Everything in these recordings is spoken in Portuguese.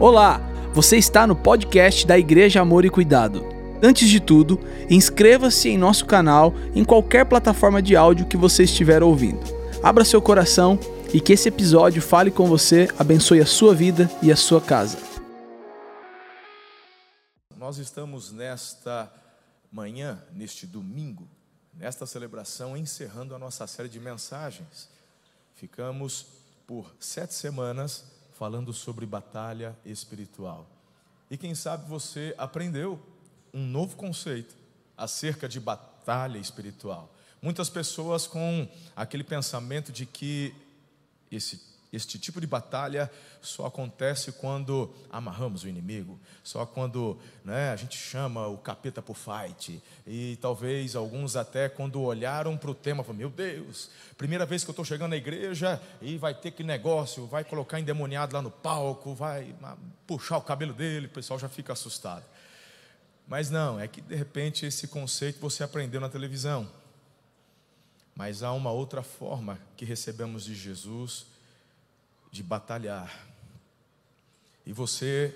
Olá, você está no podcast da Igreja Amor e Cuidado. Antes de tudo, inscreva-se em nosso canal em qualquer plataforma de áudio que você estiver ouvindo. Abra seu coração e que esse episódio fale com você, abençoe a sua vida e a sua casa. Nós estamos nesta manhã, neste domingo, nesta celebração, encerrando a nossa série de mensagens. Ficamos por sete semanas falando sobre batalha espiritual. E quem sabe você aprendeu um novo conceito acerca de batalha espiritual. Muitas pessoas com aquele pensamento de que esse este tipo de batalha só acontece quando amarramos o inimigo, só quando né, a gente chama o capeta por fight. E talvez alguns até quando olharam para o tema, falaram, meu Deus, primeira vez que eu estou chegando na igreja e vai ter que negócio, vai colocar endemoniado lá no palco, vai puxar o cabelo dele, o pessoal já fica assustado. Mas não, é que de repente esse conceito você aprendeu na televisão. Mas há uma outra forma que recebemos de Jesus de batalhar. E você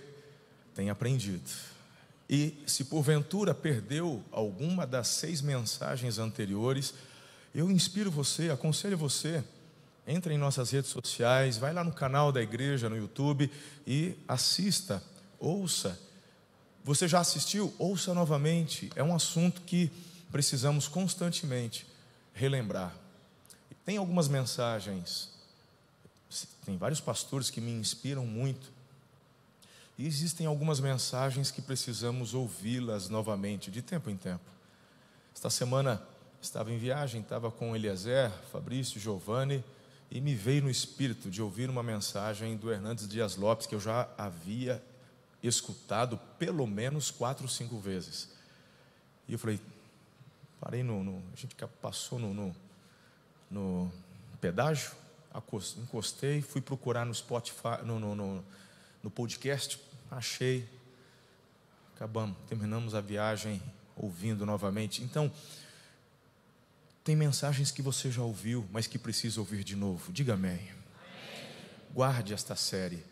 tem aprendido. E se porventura perdeu alguma das seis mensagens anteriores, eu inspiro você, aconselho você, entre em nossas redes sociais, vai lá no canal da igreja no YouTube e assista, ouça. Você já assistiu? Ouça novamente. É um assunto que precisamos constantemente relembrar. Tem algumas mensagens tem vários pastores que me inspiram muito. E existem algumas mensagens que precisamos ouvi-las novamente, de tempo em tempo. Esta semana estava em viagem, estava com Eliezer, Fabrício, Giovanni, e me veio no espírito de ouvir uma mensagem do Hernandes Dias Lopes que eu já havia escutado pelo menos quatro, cinco vezes. E eu falei, parei no. no a gente passou no, no, no pedágio, encostei, fui procurar no Spotify, no, no, no, no podcast, achei, acabamos, terminamos a viagem ouvindo novamente. Então, tem mensagens que você já ouviu, mas que precisa ouvir de novo. Diga amém. Guarde esta série.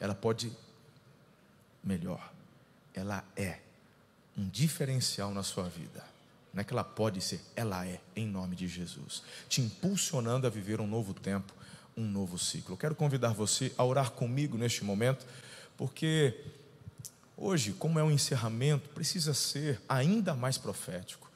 Ela pode melhor. Ela é um diferencial na sua vida. Não é que ela pode ser, ela é, em nome de Jesus, te impulsionando a viver um novo tempo, um novo ciclo. Eu quero convidar você a orar comigo neste momento, porque hoje, como é um encerramento, precisa ser ainda mais profético.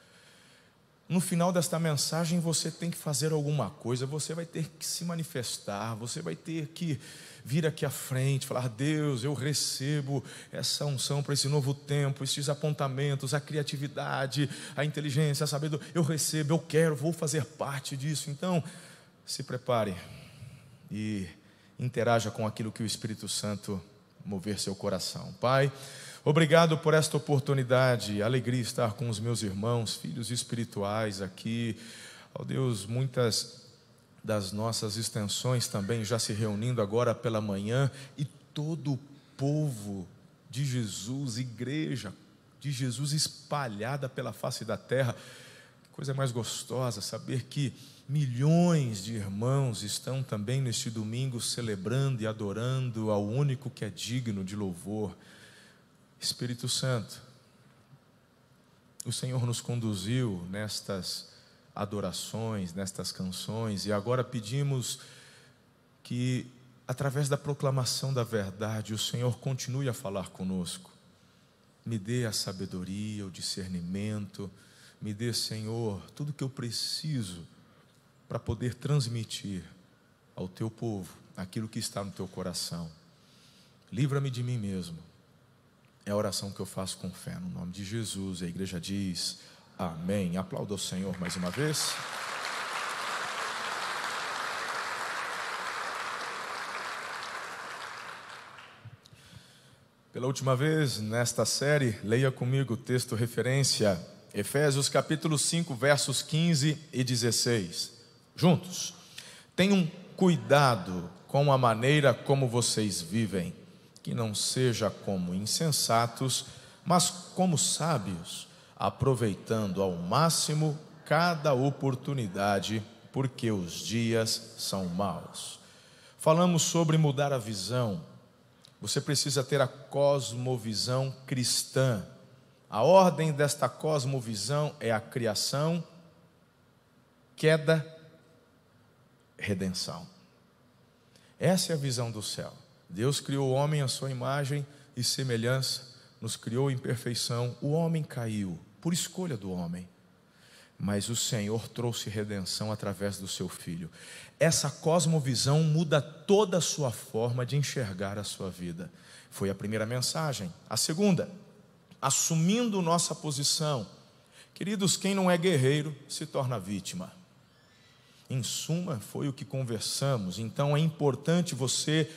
No final desta mensagem, você tem que fazer alguma coisa, você vai ter que se manifestar, você vai ter que vir aqui à frente, falar: Deus, eu recebo essa unção para esse novo tempo, esses apontamentos, a criatividade, a inteligência, a sabedoria. Eu recebo, eu quero, vou fazer parte disso. Então, se prepare e interaja com aquilo que o Espírito Santo mover seu coração. Pai, obrigado por esta oportunidade, alegria estar com os meus irmãos, filhos espirituais aqui. Ó oh Deus, muitas das nossas extensões também já se reunindo agora pela manhã e todo o povo de Jesus, igreja de Jesus espalhada pela face da terra. Coisa mais gostosa saber que Milhões de irmãos estão também neste domingo celebrando e adorando ao único que é digno de louvor. Espírito Santo, o Senhor nos conduziu nestas adorações, nestas canções, e agora pedimos que, através da proclamação da verdade, o Senhor continue a falar conosco. Me dê a sabedoria, o discernimento, me dê, Senhor, tudo que eu preciso para poder transmitir ao teu povo aquilo que está no teu coração. Livra-me de mim mesmo. É a oração que eu faço com fé, no nome de Jesus. A igreja diz amém. Aplauda o Senhor mais uma vez. Pela última vez nesta série, leia comigo o texto referência, Efésios capítulo 5, versos 15 e 16 juntos. Tenham cuidado com a maneira como vocês vivem, que não seja como insensatos, mas como sábios, aproveitando ao máximo cada oportunidade, porque os dias são maus. Falamos sobre mudar a visão, você precisa ter a cosmovisão cristã. A ordem desta cosmovisão é a criação, queda, redenção. Essa é a visão do céu. Deus criou o homem à sua imagem e semelhança, nos criou em perfeição. O homem caiu por escolha do homem, mas o Senhor trouxe redenção através do seu filho. Essa cosmovisão muda toda a sua forma de enxergar a sua vida. Foi a primeira mensagem. A segunda, assumindo nossa posição. Queridos, quem não é guerreiro se torna vítima. Em suma, foi o que conversamos. Então é importante você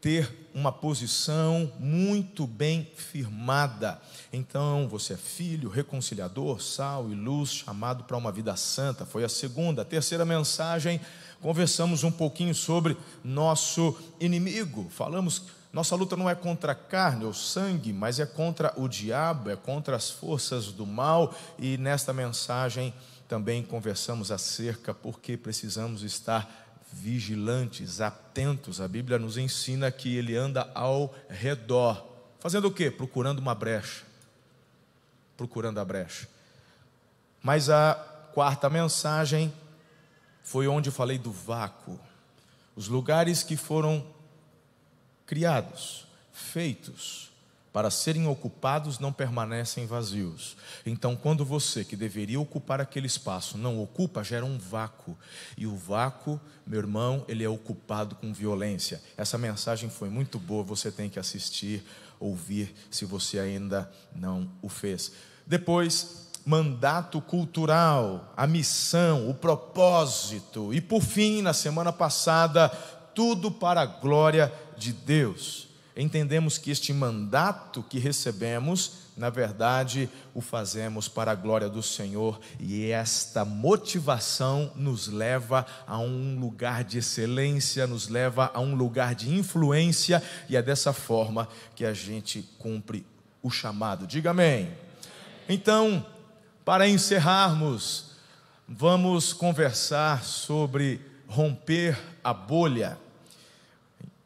ter uma posição muito bem firmada. Então, você é filho, reconciliador, sal e luz, chamado para uma vida santa. Foi a segunda. A terceira mensagem, conversamos um pouquinho sobre nosso inimigo. Falamos nossa luta não é contra a carne ou sangue, mas é contra o diabo, é contra as forças do mal. E nesta mensagem também conversamos acerca porque precisamos estar vigilantes, atentos. A Bíblia nos ensina que ele anda ao redor, fazendo o quê? Procurando uma brecha. Procurando a brecha. Mas a quarta mensagem foi onde falei do vácuo. Os lugares que foram criados, feitos para serem ocupados não permanecem vazios. Então, quando você, que deveria ocupar aquele espaço, não ocupa, gera um vácuo. E o vácuo, meu irmão, ele é ocupado com violência. Essa mensagem foi muito boa, você tem que assistir, ouvir, se você ainda não o fez. Depois, mandato cultural, a missão, o propósito. E por fim, na semana passada, tudo para a glória de Deus entendemos que este mandato que recebemos, na verdade, o fazemos para a glória do Senhor, e esta motivação nos leva a um lugar de excelência, nos leva a um lugar de influência, e é dessa forma que a gente cumpre o chamado. Diga amém. Então, para encerrarmos, vamos conversar sobre romper a bolha.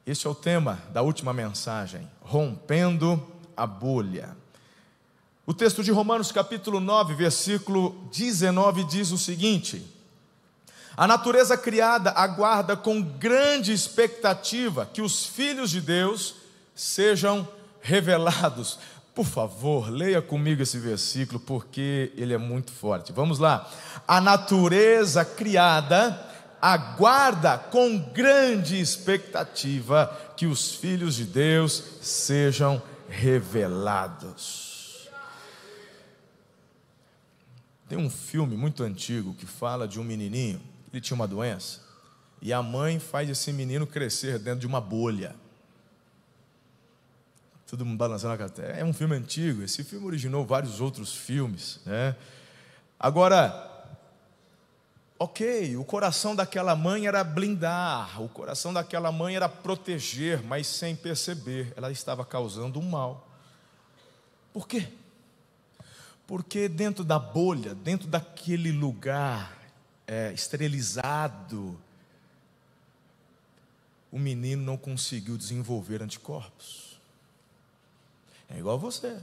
Este é o tema da última mensagem: rompendo a bolha. O texto de Romanos, capítulo 9, versículo 19, diz o seguinte: A natureza criada aguarda com grande expectativa que os filhos de Deus sejam revelados. Por favor, leia comigo esse versículo, porque ele é muito forte. Vamos lá. A natureza criada aguarda com grande expectativa que os filhos de Deus sejam revelados. Tem um filme muito antigo que fala de um menininho, ele tinha uma doença, e a mãe faz esse menino crescer dentro de uma bolha. Todo mundo balançando a cabeça. É um filme antigo, esse filme originou vários outros filmes. Né? Agora, Ok, o coração daquela mãe era blindar, o coração daquela mãe era proteger, mas sem perceber, ela estava causando um mal. Por quê? Porque dentro da bolha, dentro daquele lugar é, esterilizado, o menino não conseguiu desenvolver anticorpos. É igual você.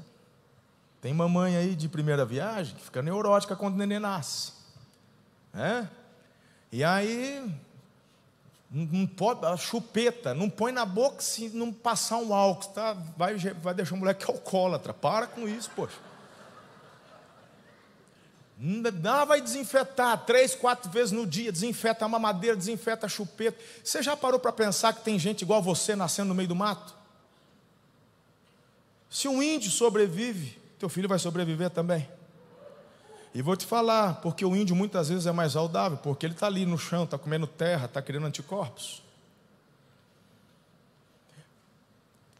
Tem mamãe aí de primeira viagem que fica neurótica quando o neném nasce. É? E aí, não pode, a chupeta, não põe na boca se não passar um álcool, tá? vai, vai deixar o moleque alcoólatra. Para com isso, poxa. Não, vai desinfetar três, quatro vezes no dia, desinfeta a mamadeira, desinfeta a chupeta. Você já parou para pensar que tem gente igual você nascendo no meio do mato? Se um índio sobrevive, teu filho vai sobreviver também. E vou te falar, porque o índio muitas vezes é mais saudável, porque ele está ali no chão, está comendo terra, está criando anticorpos.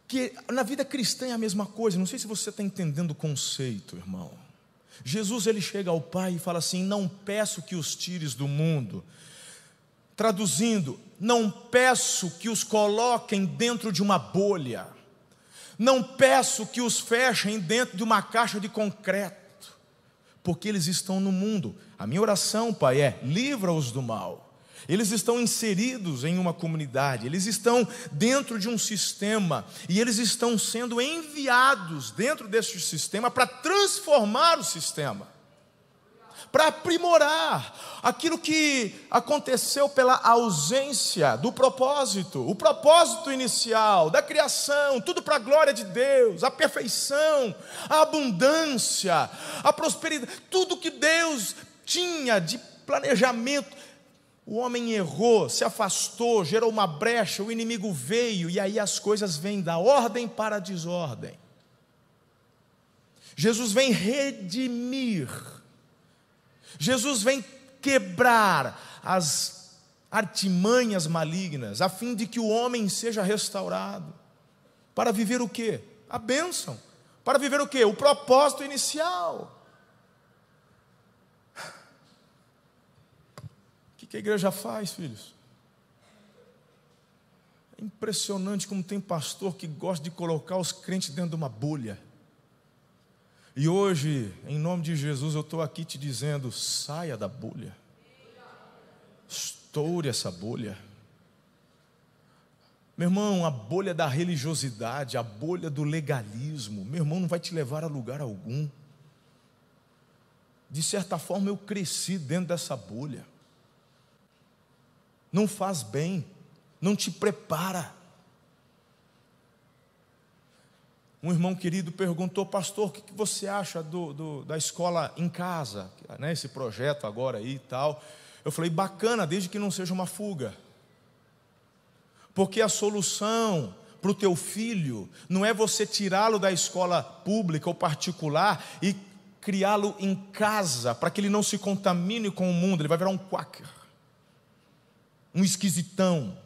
Que na vida cristã é a mesma coisa, não sei se você está entendendo o conceito, irmão. Jesus ele chega ao Pai e fala assim: Não peço que os tires do mundo. Traduzindo, não peço que os coloquem dentro de uma bolha. Não peço que os fechem dentro de uma caixa de concreto porque eles estão no mundo. A minha oração, Pai, é: livra-os do mal. eles estão inseridos em uma comunidade, eles estão dentro de um sistema e eles estão sendo enviados dentro desse sistema para transformar o sistema, para aprimorar aquilo que aconteceu pela ausência do propósito, o propósito inicial da criação, tudo para a glória de Deus, a perfeição, a abundância, a prosperidade, tudo que Deus tinha de planejamento o homem errou, se afastou, gerou uma brecha, o inimigo veio, e aí as coisas vêm da ordem para a desordem. Jesus vem redimir, Jesus vem quebrar as artimanhas malignas, a fim de que o homem seja restaurado. Para viver o quê? A bênção. Para viver o quê? O propósito inicial. que a igreja faz, filhos? É impressionante como tem pastor que gosta de colocar os crentes dentro de uma bolha. E hoje, em nome de Jesus, eu estou aqui te dizendo: saia da bolha, estoure essa bolha. Meu irmão, a bolha da religiosidade, a bolha do legalismo, meu irmão, não vai te levar a lugar algum. De certa forma, eu cresci dentro dessa bolha não faz bem, não te prepara. Um irmão querido perguntou, pastor, o que você acha do, do, da escola em casa, né, esse projeto agora aí e tal. Eu falei, bacana, desde que não seja uma fuga. Porque a solução para o teu filho não é você tirá-lo da escola pública ou particular e criá-lo em casa, para que ele não se contamine com o mundo, ele vai virar um quaker um esquisitão.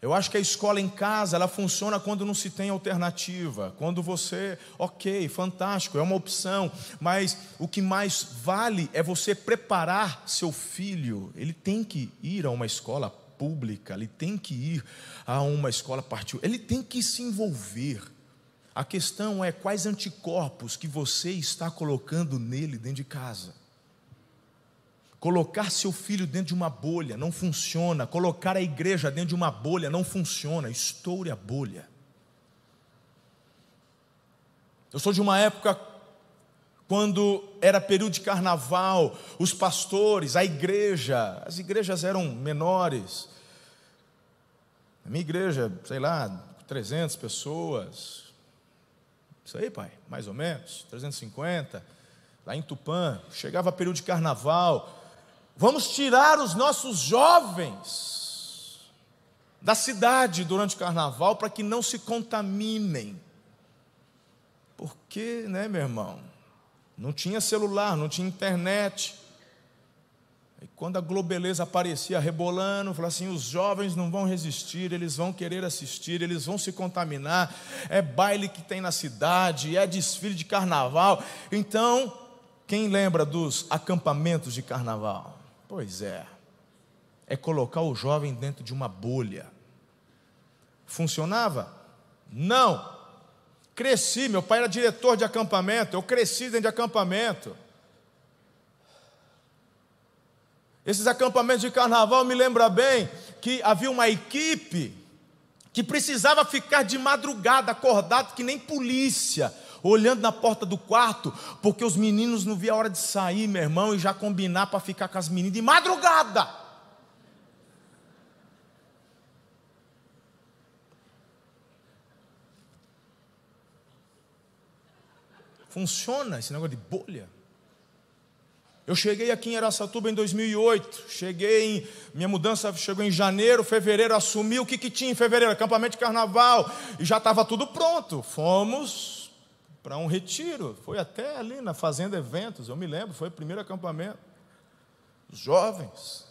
Eu acho que a escola em casa, ela funciona quando não se tem alternativa, quando você, ok, fantástico, é uma opção, mas o que mais vale é você preparar seu filho. Ele tem que ir a uma escola pública, ele tem que ir a uma escola particular, ele tem que se envolver. A questão é quais anticorpos que você está colocando nele dentro de casa. Colocar seu filho dentro de uma bolha não funciona. Colocar a igreja dentro de uma bolha não funciona. Estoure a bolha. Eu sou de uma época quando era período de carnaval, os pastores, a igreja, as igrejas eram menores. A minha igreja, sei lá, 300 pessoas. Isso aí, pai, mais ou menos, 350. Lá em Tupã, chegava período de carnaval, Vamos tirar os nossos jovens da cidade durante o carnaval para que não se contaminem. Porque, né, meu irmão? Não tinha celular, não tinha internet. E quando a Globeleza aparecia rebolando, falava assim: os jovens não vão resistir, eles vão querer assistir, eles vão se contaminar. É baile que tem na cidade, é desfile de carnaval. Então, quem lembra dos acampamentos de carnaval? Pois é, é colocar o jovem dentro de uma bolha. Funcionava? Não. Cresci, meu pai era diretor de acampamento, eu cresci dentro de acampamento. Esses acampamentos de carnaval me lembra bem que havia uma equipe que precisava ficar de madrugada acordado que nem polícia olhando na porta do quarto, porque os meninos não viam a hora de sair, meu irmão, e já combinar para ficar com as meninas de madrugada. Funciona esse negócio de bolha. Eu cheguei aqui em Aracatuba em 2008. Cheguei em. Minha mudança chegou em janeiro, fevereiro, assumi. O que, que tinha em fevereiro? Acampamento de carnaval. E já estava tudo pronto. Fomos para um retiro. Foi até ali na Fazenda Eventos, eu me lembro, foi o primeiro acampamento. Jovens.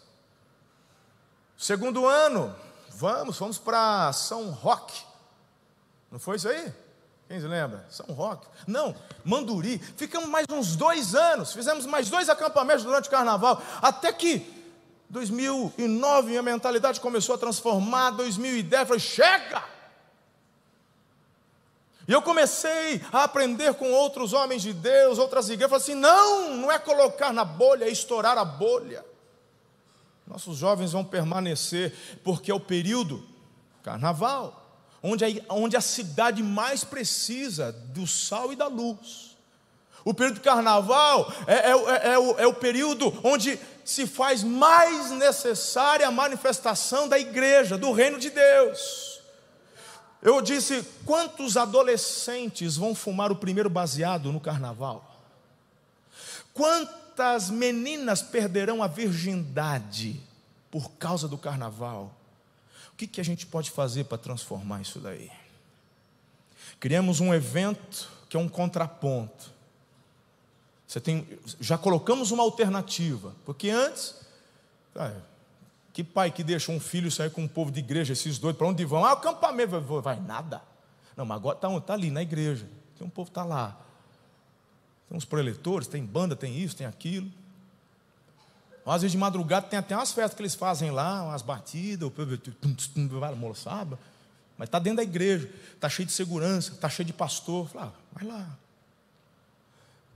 Segundo ano, vamos, fomos para São Roque. Não foi isso aí? Quem se lembra? São Roque. Não, Manduri. Ficamos mais uns dois anos, fizemos mais dois acampamentos durante o carnaval, até que 2009 minha mentalidade começou a transformar, 2010 falei, chega! E eu comecei a aprender com outros homens de Deus, outras igrejas, falei assim: não, não é colocar na bolha, é estourar a bolha. Nossos jovens vão permanecer, porque é o período carnaval, onde a, onde a cidade mais precisa do sal e da luz. O período carnaval é, é, é, é, o, é o período onde se faz mais necessária a manifestação da igreja, do reino de Deus. Eu disse: quantos adolescentes vão fumar o primeiro baseado no carnaval? Quantas meninas perderão a virgindade por causa do carnaval? O que, que a gente pode fazer para transformar isso daí? Criamos um evento que é um contraponto. Você tem, já colocamos uma alternativa, porque antes, ah, que pai que deixa um filho sair com um povo de igreja, esses dois, para onde vão? Ah, acampamento, vai, vai nada. Não, mas agora está tá ali na igreja, tem um povo está lá. Tem uns proeletores, tem banda, tem isso, tem aquilo. Às vezes de madrugada tem até umas festas que eles fazem lá, umas batidas, o moçada. Mas está dentro da igreja, está cheio de segurança, está cheio de pastor. Fala, ah, vai lá.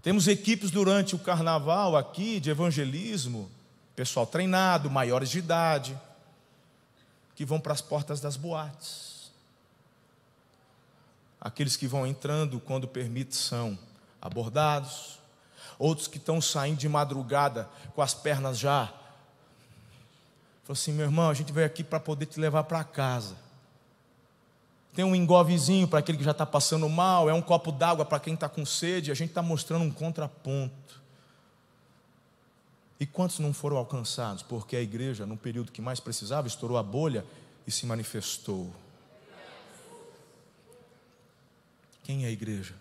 Temos equipes durante o carnaval aqui de evangelismo, pessoal treinado, maiores de idade, que vão para as portas das boates. Aqueles que vão entrando quando permite são abordados, outros que estão saindo de madrugada com as pernas já. Falou assim: meu irmão, a gente veio aqui para poder te levar para casa. Tem um engovezinho para aquele que já está passando mal, é um copo d'água para quem está com sede. A gente está mostrando um contraponto. E quantos não foram alcançados? Porque a igreja, no período que mais precisava, estourou a bolha e se manifestou. Quem é a igreja?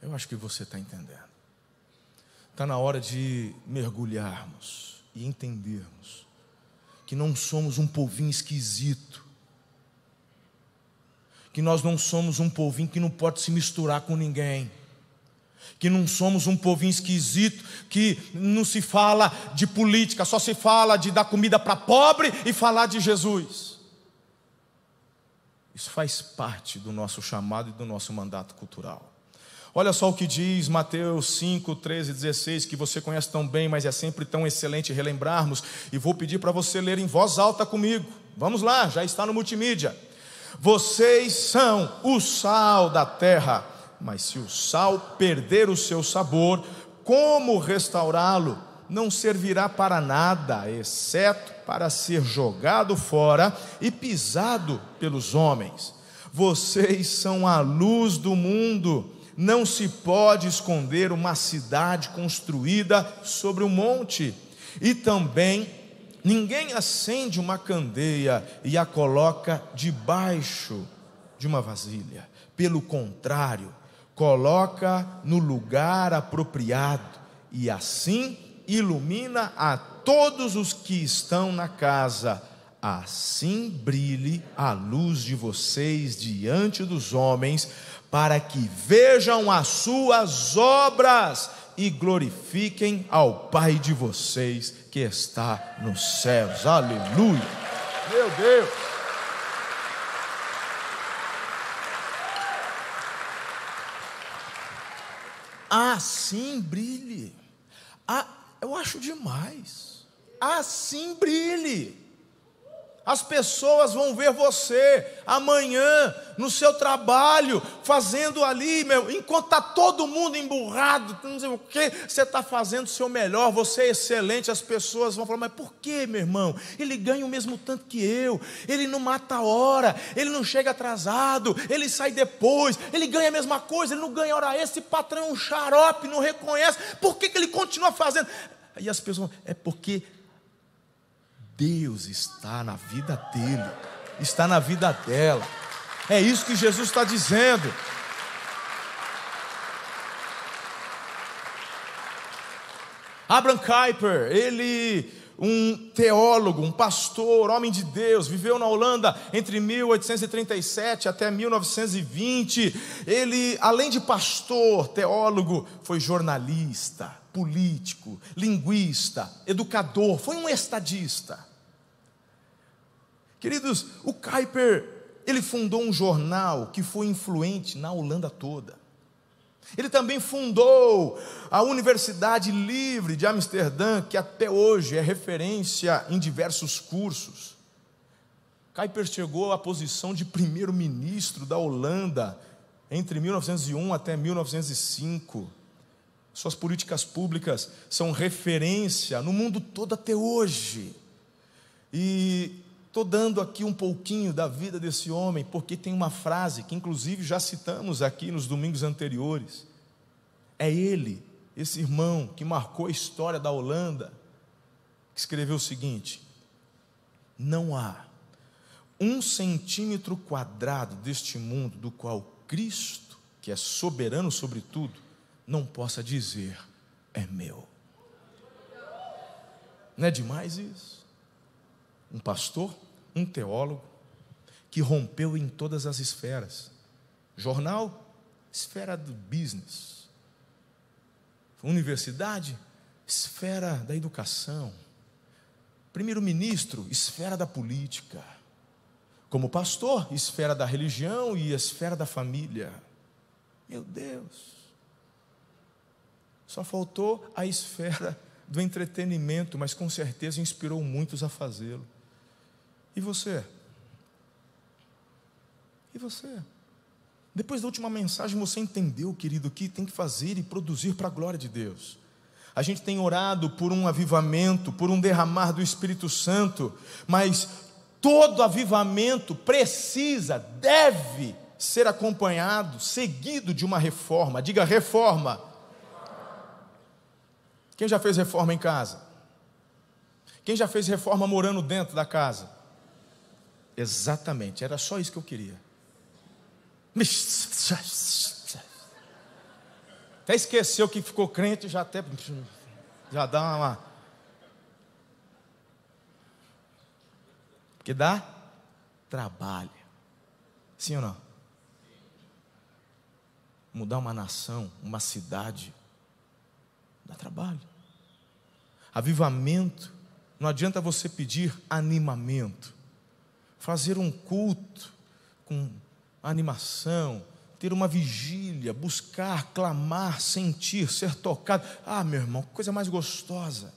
Eu acho que você está entendendo. Está na hora de mergulharmos e entendermos que não somos um povinho esquisito, que nós não somos um povinho que não pode se misturar com ninguém, que não somos um povinho esquisito, que não se fala de política, só se fala de dar comida para pobre e falar de Jesus. Isso faz parte do nosso chamado e do nosso mandato cultural. Olha só o que diz Mateus 5, 13, 16, que você conhece tão bem, mas é sempre tão excelente relembrarmos. E vou pedir para você ler em voz alta comigo. Vamos lá, já está no multimídia. Vocês são o sal da terra, mas se o sal perder o seu sabor, como restaurá-lo? Não servirá para nada, exceto para ser jogado fora e pisado pelos homens. Vocês são a luz do mundo. Não se pode esconder uma cidade construída sobre um monte, e também ninguém acende uma candeia e a coloca debaixo de uma vasilha. Pelo contrário, coloca no lugar apropriado e assim ilumina a todos os que estão na casa. Assim brilhe a luz de vocês diante dos homens para que vejam as suas obras e glorifiquem ao Pai de vocês que está nos céus. Aleluia. Meu Deus. Assim brilhe. Ah, eu acho demais. Assim brilhe. As pessoas vão ver você amanhã no seu trabalho, fazendo ali, meu, enquanto está todo mundo emburrado, não sei o que, você está fazendo o seu melhor, você é excelente. As pessoas vão falar, mas por que, meu irmão? Ele ganha o mesmo tanto que eu, ele não mata a hora, ele não chega atrasado, ele sai depois, ele ganha a mesma coisa, ele não ganha hora esse patrão é um xarope, não reconhece, por que, que ele continua fazendo? Aí as pessoas, é porque Deus está na vida dele, está na vida dela. É isso que Jesus está dizendo. Abraham Kuyper, ele, um teólogo, um pastor, homem de Deus, viveu na Holanda entre 1837 até 1920. Ele, além de pastor, teólogo, foi jornalista político, linguista, educador, foi um estadista. Queridos, o Kuyper, ele fundou um jornal que foi influente na Holanda toda. Ele também fundou a Universidade Livre de Amsterdã, que até hoje é referência em diversos cursos. Kuiper chegou à posição de primeiro-ministro da Holanda entre 1901 até 1905. Suas políticas públicas são referência no mundo todo até hoje. E estou dando aqui um pouquinho da vida desse homem, porque tem uma frase que, inclusive, já citamos aqui nos domingos anteriores. É ele, esse irmão que marcou a história da Holanda, que escreveu o seguinte: Não há um centímetro quadrado deste mundo do qual Cristo, que é soberano sobre tudo, não possa dizer: é meu. Não é demais isso? Um pastor, um teólogo, que rompeu em todas as esferas: jornal, esfera do business, universidade, esfera da educação, primeiro-ministro, esfera da política, como pastor, esfera da religião e esfera da família. Meu Deus. Só faltou a esfera do entretenimento, mas com certeza inspirou muitos a fazê-lo. E você? E você? Depois da última mensagem, você entendeu, querido, que tem que fazer e produzir para a glória de Deus. A gente tem orado por um avivamento, por um derramar do Espírito Santo, mas todo avivamento precisa, deve ser acompanhado, seguido de uma reforma. Diga reforma. Quem já fez reforma em casa? Quem já fez reforma morando dentro da casa? Exatamente, era só isso que eu queria. Até esqueceu que ficou crente, já até já dá uma Porque dá trabalho. Sim ou não? Mudar uma nação, uma cidade, Dá trabalho. Avivamento, não adianta você pedir animamento. Fazer um culto com animação, ter uma vigília, buscar, clamar, sentir, ser tocado. Ah, meu irmão, coisa mais gostosa.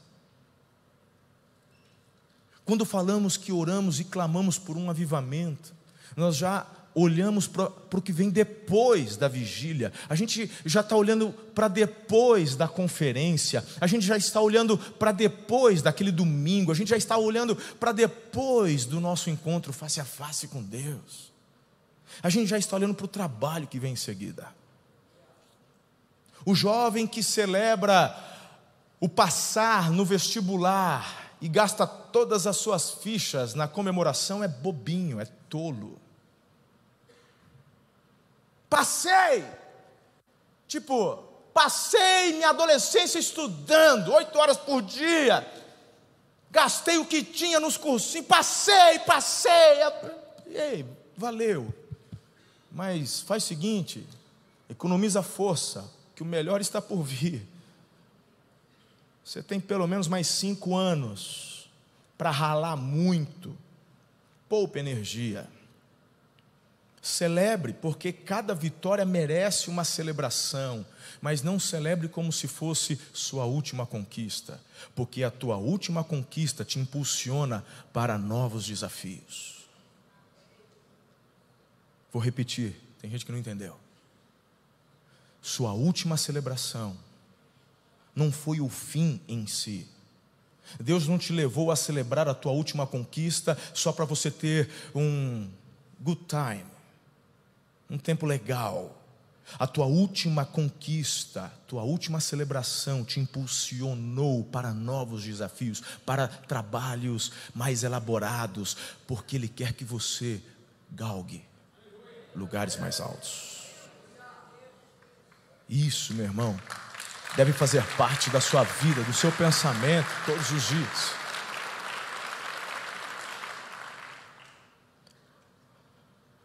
Quando falamos que oramos e clamamos por um avivamento, nós já olhamos para o que vem depois da vigília, a gente já está olhando para depois da conferência, a gente já está olhando para depois daquele domingo, a gente já está olhando para depois do nosso encontro face a face com Deus, a gente já está olhando para o trabalho que vem em seguida. O jovem que celebra o passar no vestibular e gasta todas as suas fichas na comemoração é bobinho, é tolo. Passei, tipo, passei minha adolescência estudando, oito horas por dia, gastei o que tinha nos cursinhos, passei, passei, ei, valeu. Mas faz o seguinte, economiza força, que o melhor está por vir. Você tem pelo menos mais cinco anos para ralar muito, poupa energia. Celebre, porque cada vitória merece uma celebração, mas não celebre como se fosse sua última conquista, porque a tua última conquista te impulsiona para novos desafios. Vou repetir, tem gente que não entendeu. Sua última celebração não foi o fim em si. Deus não te levou a celebrar a tua última conquista só para você ter um good time um tempo legal. A tua última conquista, tua última celebração te impulsionou para novos desafios, para trabalhos mais elaborados, porque Ele quer que você galgue lugares mais altos. Isso, meu irmão, deve fazer parte da sua vida, do seu pensamento todos os dias.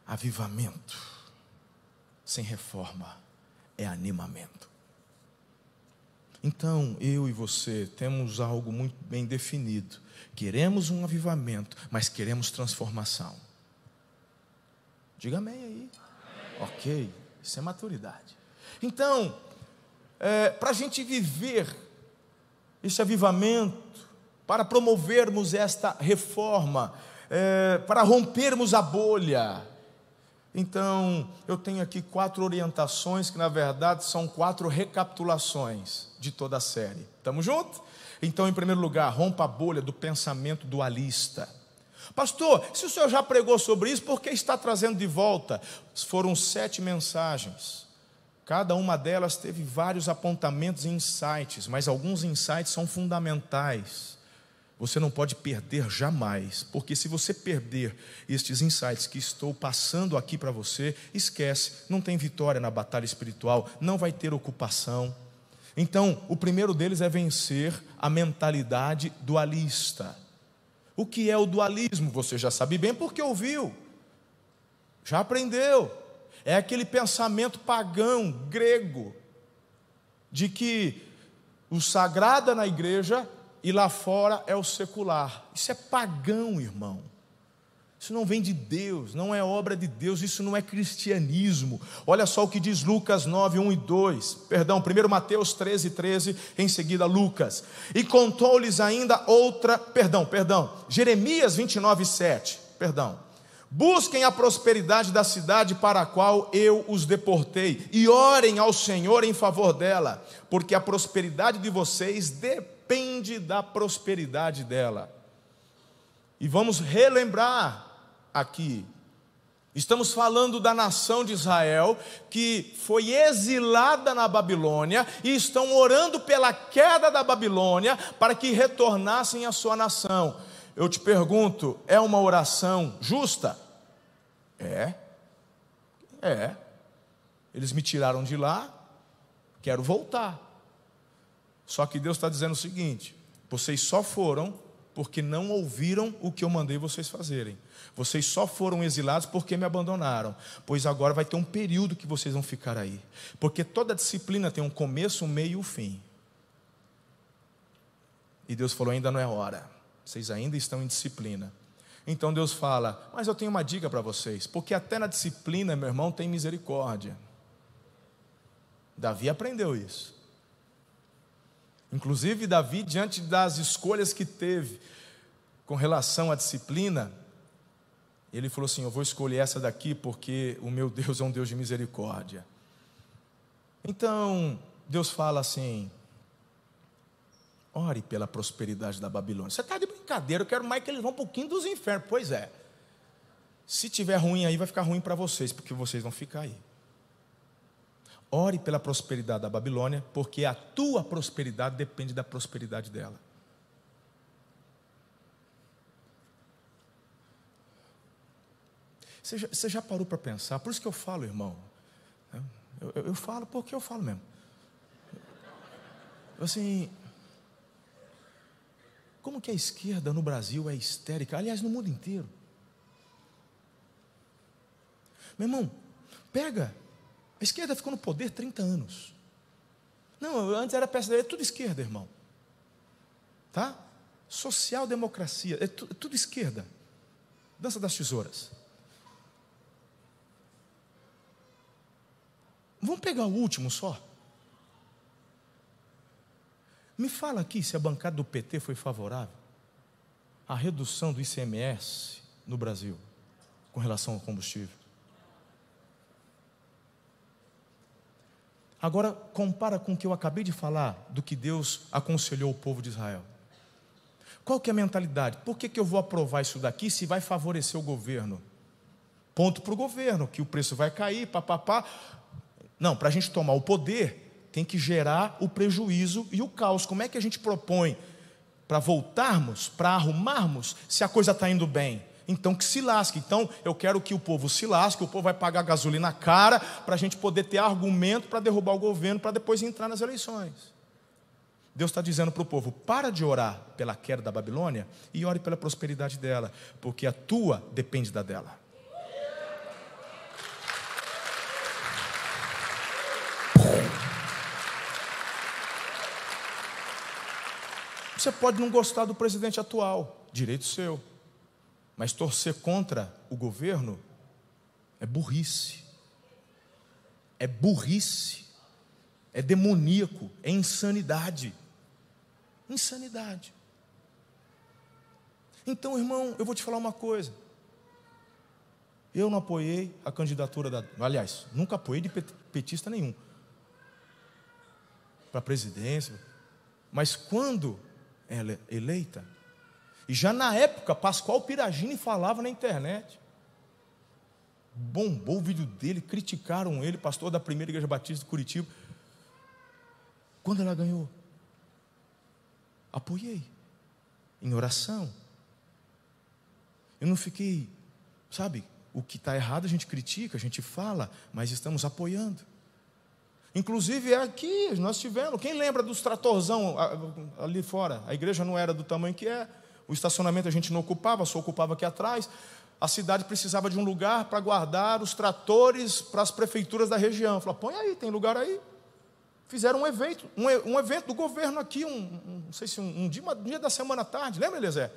Avivamento sem reforma é animamento. Então, eu e você temos algo muito bem definido. Queremos um avivamento, mas queremos transformação. Diga amém aí. Amém. Ok, isso é maturidade. Então, é, para a gente viver esse avivamento, para promovermos esta reforma, é, para rompermos a bolha, então, eu tenho aqui quatro orientações que, na verdade, são quatro recapitulações de toda a série. Estamos juntos? Então, em primeiro lugar, rompa a bolha do pensamento dualista. Pastor, se o senhor já pregou sobre isso, por que está trazendo de volta? Foram sete mensagens. Cada uma delas teve vários apontamentos e insights, mas alguns insights são fundamentais você não pode perder jamais, porque se você perder estes insights que estou passando aqui para você, esquece, não tem vitória na batalha espiritual, não vai ter ocupação. Então, o primeiro deles é vencer a mentalidade dualista. O que é o dualismo? Você já sabe bem porque ouviu, já aprendeu. É aquele pensamento pagão, grego, de que o sagrado é na igreja e lá fora é o secular. Isso é pagão, irmão. Isso não vem de Deus, não é obra de Deus, isso não é cristianismo. Olha só o que diz Lucas 9, 1 e 2. Perdão, primeiro Mateus 13, 13, em seguida Lucas. E contou-lhes ainda outra, perdão, perdão, Jeremias 29, 7, perdão. Busquem a prosperidade da cidade para a qual eu os deportei, e orem ao Senhor em favor dela, porque a prosperidade de vocês depende depende da prosperidade dela. E vamos relembrar aqui. Estamos falando da nação de Israel que foi exilada na Babilônia e estão orando pela queda da Babilônia para que retornassem à sua nação. Eu te pergunto, é uma oração justa? É. É. Eles me tiraram de lá, quero voltar. Só que Deus está dizendo o seguinte: vocês só foram porque não ouviram o que eu mandei vocês fazerem. Vocês só foram exilados porque me abandonaram. Pois agora vai ter um período que vocês vão ficar aí. Porque toda disciplina tem um começo, um meio e um fim. E Deus falou: ainda não é hora. Vocês ainda estão em disciplina. Então Deus fala: Mas eu tenho uma dica para vocês. Porque até na disciplina, meu irmão, tem misericórdia. Davi aprendeu isso. Inclusive, Davi, diante das escolhas que teve com relação à disciplina, ele falou assim: Eu vou escolher essa daqui porque o meu Deus é um Deus de misericórdia. Então, Deus fala assim: Ore pela prosperidade da Babilônia. Você está de brincadeira, eu quero mais que eles vão um pouquinho dos infernos. Pois é. Se tiver ruim aí, vai ficar ruim para vocês, porque vocês vão ficar aí. Ore pela prosperidade da Babilônia, porque a tua prosperidade depende da prosperidade dela. Você já, você já parou para pensar? Por isso que eu falo, irmão. Eu, eu, eu falo porque eu falo mesmo. Assim, como que a esquerda no Brasil é histérica? Aliás, no mundo inteiro. Meu irmão, pega a esquerda ficou no poder 30 anos. Não, antes era PSD, é tudo esquerda, irmão. Tá? Social-democracia, é, tu, é tudo esquerda. Dança das tesouras. Vamos pegar o último só. Me fala aqui se a bancada do PT foi favorável à redução do ICMS no Brasil com relação ao combustível. Agora, compara com o que eu acabei de falar do que Deus aconselhou o povo de Israel. Qual que é a mentalidade? Por que, que eu vou aprovar isso daqui se vai favorecer o governo? Ponto para o governo, que o preço vai cair, papapá. Não, para a gente tomar o poder, tem que gerar o prejuízo e o caos. Como é que a gente propõe para voltarmos, para arrumarmos, se a coisa está indo bem? Então que se lasque. Então eu quero que o povo se lasque, o povo vai pagar gasolina cara para a gente poder ter argumento para derrubar o governo para depois entrar nas eleições. Deus está dizendo para o povo: para de orar pela queda da Babilônia e ore pela prosperidade dela, porque a tua depende da dela. Você pode não gostar do presidente atual, direito seu. Mas torcer contra o governo é burrice. É burrice. é demoníaco, é insanidade. Insanidade. Então, irmão, eu vou te falar uma coisa. Eu não apoiei a candidatura da. Aliás, nunca apoiei de petista nenhum. Para a presidência. Mas quando ela é eleita, e já na época, Pascoal Piragini falava na internet. Bombou o vídeo dele, criticaram ele, pastor da primeira igreja batista de Curitiba. Quando ela ganhou, apoiei, em oração. Eu não fiquei, sabe, o que está errado a gente critica, a gente fala, mas estamos apoiando. Inclusive é aqui, nós tivemos. Quem lembra dos tratorzão ali fora? A igreja não era do tamanho que é, o estacionamento a gente não ocupava, só ocupava aqui atrás. A cidade precisava de um lugar para guardar os tratores para as prefeituras da região. Falou, põe aí, tem lugar aí. Fizeram um evento, um, um evento do governo aqui, um, um não sei se um, um, dia, um dia da semana à tarde, lembra, Eliezer?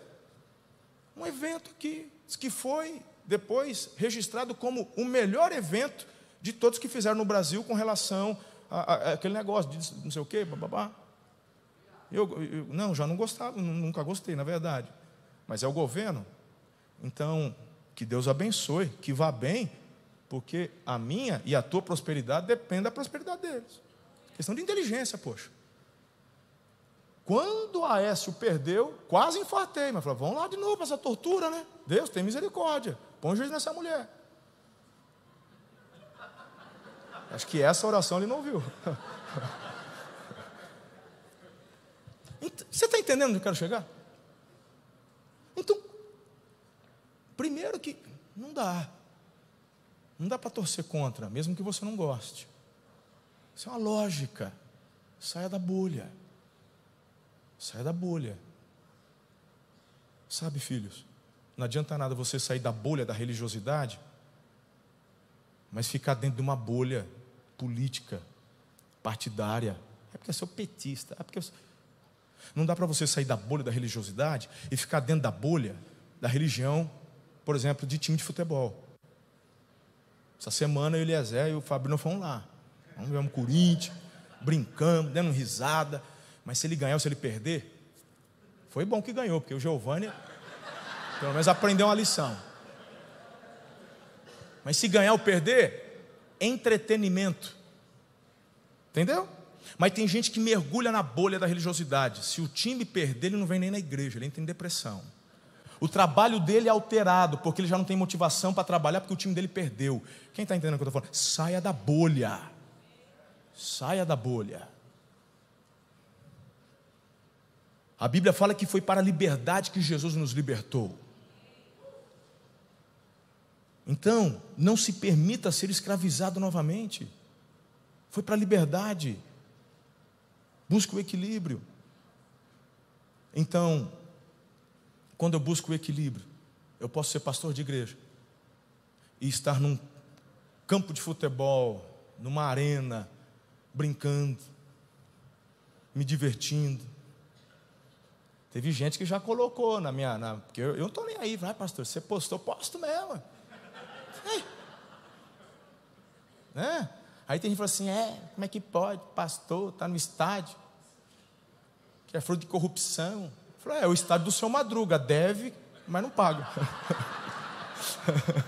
Um evento aqui, que foi depois registrado como o melhor evento de todos que fizeram no Brasil com relação àquele negócio de não sei o quê, babá. Eu, eu, não, já não gostava, nunca gostei, na verdade. Mas é o governo. Então, que Deus abençoe, que vá bem, porque a minha e a tua prosperidade depende da prosperidade deles. Questão de inteligência, poxa. Quando a Aécio perdeu, quase infartei, mas falei, vamos lá de novo essa tortura, né? Deus tem misericórdia, põe juiz nessa mulher. Acho que essa oração ele não ouviu. Você está entendendo onde eu quero chegar? Então, primeiro que não dá. Não dá para torcer contra, mesmo que você não goste. Isso é uma lógica. Saia da bolha. Saia da bolha. Sabe, filhos, não adianta nada você sair da bolha da religiosidade, mas ficar dentro de uma bolha política, partidária. É porque eu sou petista. É porque eu sou... Não dá para você sair da bolha da religiosidade e ficar dentro da bolha da religião, por exemplo, de time de futebol. Essa semana eu, Eliezer e o Fabrício foram lá. Vamos ver um Corinthians, brincando, dando risada. Mas se ele ganhar ou se ele perder, foi bom que ganhou, porque o Giovanni pelo menos aprendeu uma lição. Mas se ganhar ou perder, entretenimento. Entendeu? Mas tem gente que mergulha na bolha da religiosidade. Se o time perder, ele não vem nem na igreja, ele entra em depressão. O trabalho dele é alterado, porque ele já não tem motivação para trabalhar, porque o time dele perdeu. Quem está entendendo o que eu estou falando? Saia da bolha. Saia da bolha. A Bíblia fala que foi para a liberdade que Jesus nos libertou. Então, não se permita ser escravizado novamente. Foi para a liberdade. Busque o equilíbrio. Então, quando eu busco o equilíbrio, eu posso ser pastor de igreja e estar num campo de futebol, numa arena, brincando, me divertindo. Teve gente que já colocou na minha. Na, porque eu, eu não estou nem aí, vai, pastor, você postou, posto mesmo. É. Né? Aí tem gente que fala assim: é, como é que pode? Pastor, está no estádio, que é fruto de corrupção. Falei, é o estádio do seu Madruga, deve, mas não paga.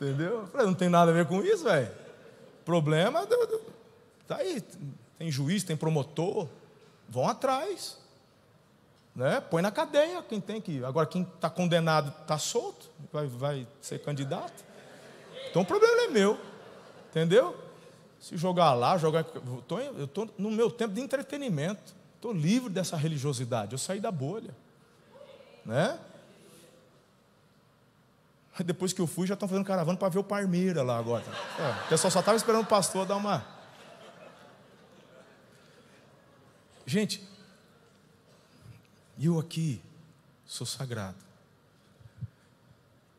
Entendeu? Falei, não tem nada a ver com isso, velho. Problema do, do, tá aí, tem juiz, tem promotor, vão atrás. Né? Põe na cadeia quem tem que. Agora, quem está condenado está solto, vai, vai ser candidato. Então o problema é meu. Entendeu? Se jogar lá, jogar. Eu estou no meu tempo de entretenimento. Estou livre dessa religiosidade. Eu saí da bolha. Né? Depois que eu fui, já estão fazendo caravana para ver o Parmeira lá agora. É, o pessoal só estava esperando o pastor dar uma. Gente, eu aqui sou sagrado.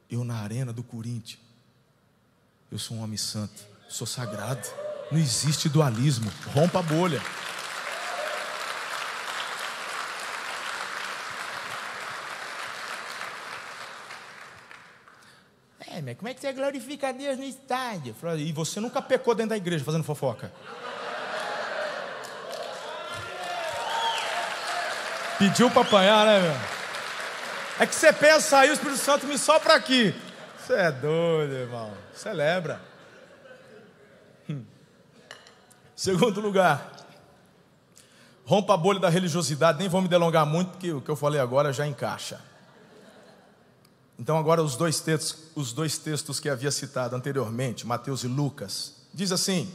Eu na arena do Corinthians, eu sou um homem santo Sou sagrado. Não existe dualismo. Rompa a bolha. É, mas como é que você glorifica a Deus no estádio? E você nunca pecou dentro da igreja fazendo fofoca? Pediu para apanhar, né, meu? É que você pensa aí, o Espírito Santo me sopra aqui. Você é doido, irmão. Celebra. Segundo lugar, rompa a bolha da religiosidade. Nem vou me delongar muito, porque o que eu falei agora já encaixa. Então, agora os dois textos, os dois textos que havia citado anteriormente, Mateus e Lucas, diz assim: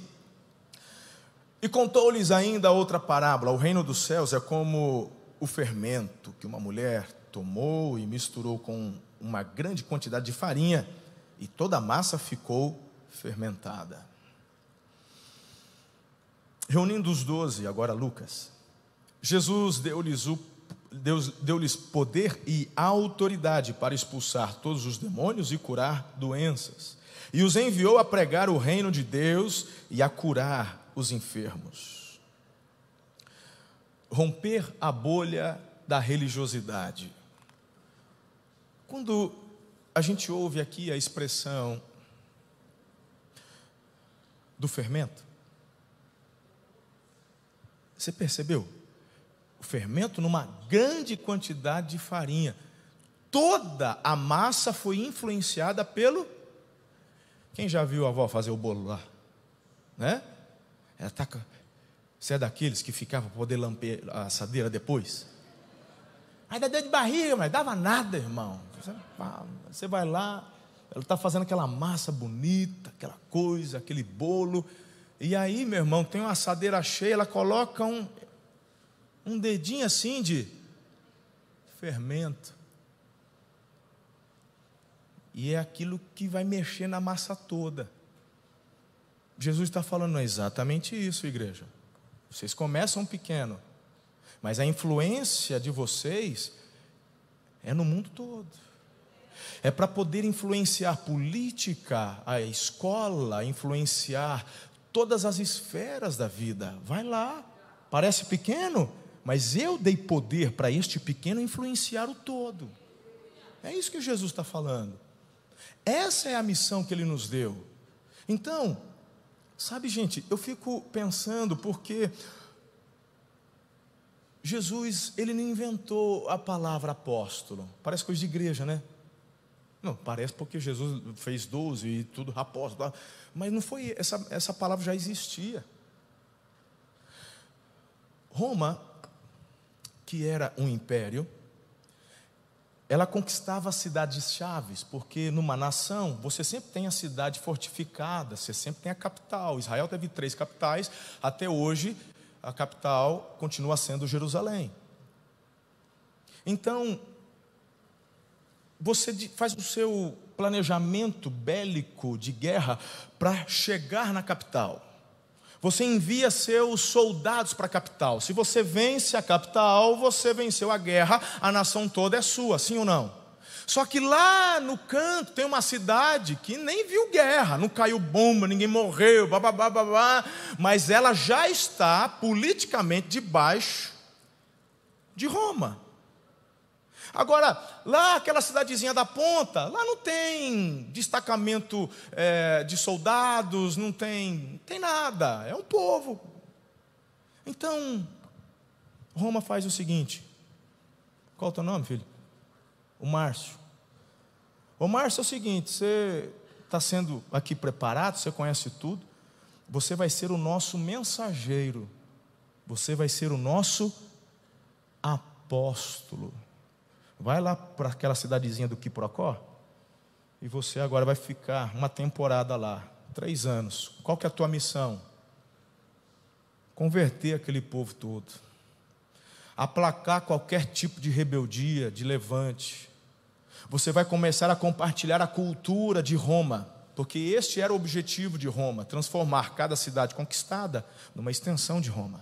E contou-lhes ainda outra parábola: o reino dos céus é como o fermento que uma mulher tomou e misturou com uma grande quantidade de farinha, e toda a massa ficou fermentada. Reunindo os doze, agora Lucas, Jesus deu-lhes o Deus deu-lhes poder e autoridade para expulsar todos os demônios e curar doenças. E os enviou a pregar o reino de Deus e a curar os enfermos. Romper a bolha da religiosidade. Quando a gente ouve aqui a expressão do fermento, você percebeu? o fermento numa grande quantidade de farinha. Toda a massa foi influenciada pelo. Quem já viu a avó fazer o bolo lá? Né? Ela tá... Você é daqueles que ficava para poder lamper a assadeira depois? Dá dor de barriga, mas dava nada, irmão. Você vai lá, ela está fazendo aquela massa bonita, aquela coisa, aquele bolo. E aí, meu irmão, tem uma assadeira cheia, ela coloca um um dedinho assim de fermento. E é aquilo que vai mexer na massa toda. Jesus está falando exatamente isso, igreja. Vocês começam pequeno, mas a influência de vocês é no mundo todo. É para poder influenciar política, a escola, influenciar todas as esferas da vida. Vai lá, parece pequeno, mas eu dei poder para este pequeno influenciar o todo. É isso que Jesus está falando. Essa é a missão que ele nos deu. Então, sabe, gente, eu fico pensando porque Jesus, ele não inventou a palavra apóstolo. Parece coisa de igreja, né? Não, parece porque Jesus fez doze e tudo apóstolo. Mas não foi, essa, essa palavra já existia. Roma que era um império, ela conquistava cidades chaves, porque numa nação você sempre tem a cidade fortificada, você sempre tem a capital. Israel teve três capitais, até hoje a capital continua sendo Jerusalém. Então, você faz o seu planejamento bélico de guerra para chegar na capital. Você envia seus soldados para a capital. Se você vence a capital, você venceu a guerra, a nação toda é sua, sim ou não? Só que lá no canto tem uma cidade que nem viu guerra, não caiu bomba, ninguém morreu, babá, babá, mas ela já está politicamente debaixo de Roma. Agora, lá aquela cidadezinha da ponta, lá não tem destacamento é, de soldados, não tem, não tem nada, é um povo. Então, Roma faz o seguinte: qual é o teu nome, filho? O Márcio. O Márcio é o seguinte: você está sendo aqui preparado, você conhece tudo, você vai ser o nosso mensageiro, você vai ser o nosso apóstolo. Vai lá para aquela cidadezinha do Quiprocó e você agora vai ficar uma temporada lá, três anos. Qual que é a tua missão? Converter aquele povo todo, aplacar qualquer tipo de rebeldia, de levante. Você vai começar a compartilhar a cultura de Roma, porque este era o objetivo de Roma: transformar cada cidade conquistada numa extensão de Roma.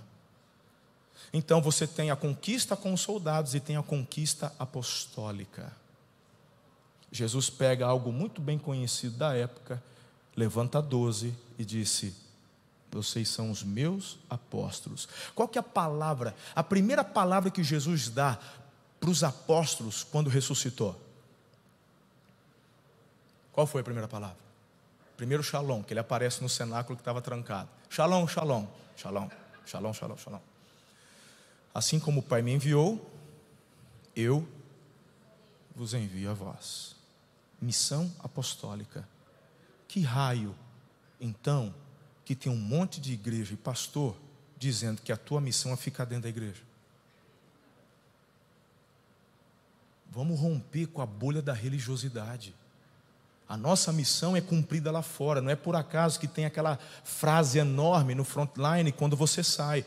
Então você tem a conquista com os soldados e tem a conquista apostólica. Jesus pega algo muito bem conhecido da época, levanta doze e disse: Vocês são os meus apóstolos. Qual que é a palavra? A primeira palavra que Jesus dá para os apóstolos quando ressuscitou? Qual foi a primeira palavra? Primeiro shalom, que ele aparece no cenáculo que estava trancado. Shalom, shalom, shalom, shalom, shalom, shalom. Assim como o Pai me enviou, eu vos envio a vós. Missão apostólica. Que raio, então, que tem um monte de igreja e pastor dizendo que a tua missão é ficar dentro da igreja? Vamos romper com a bolha da religiosidade. A nossa missão é cumprida lá fora, não é por acaso que tem aquela frase enorme no frontline quando você sai.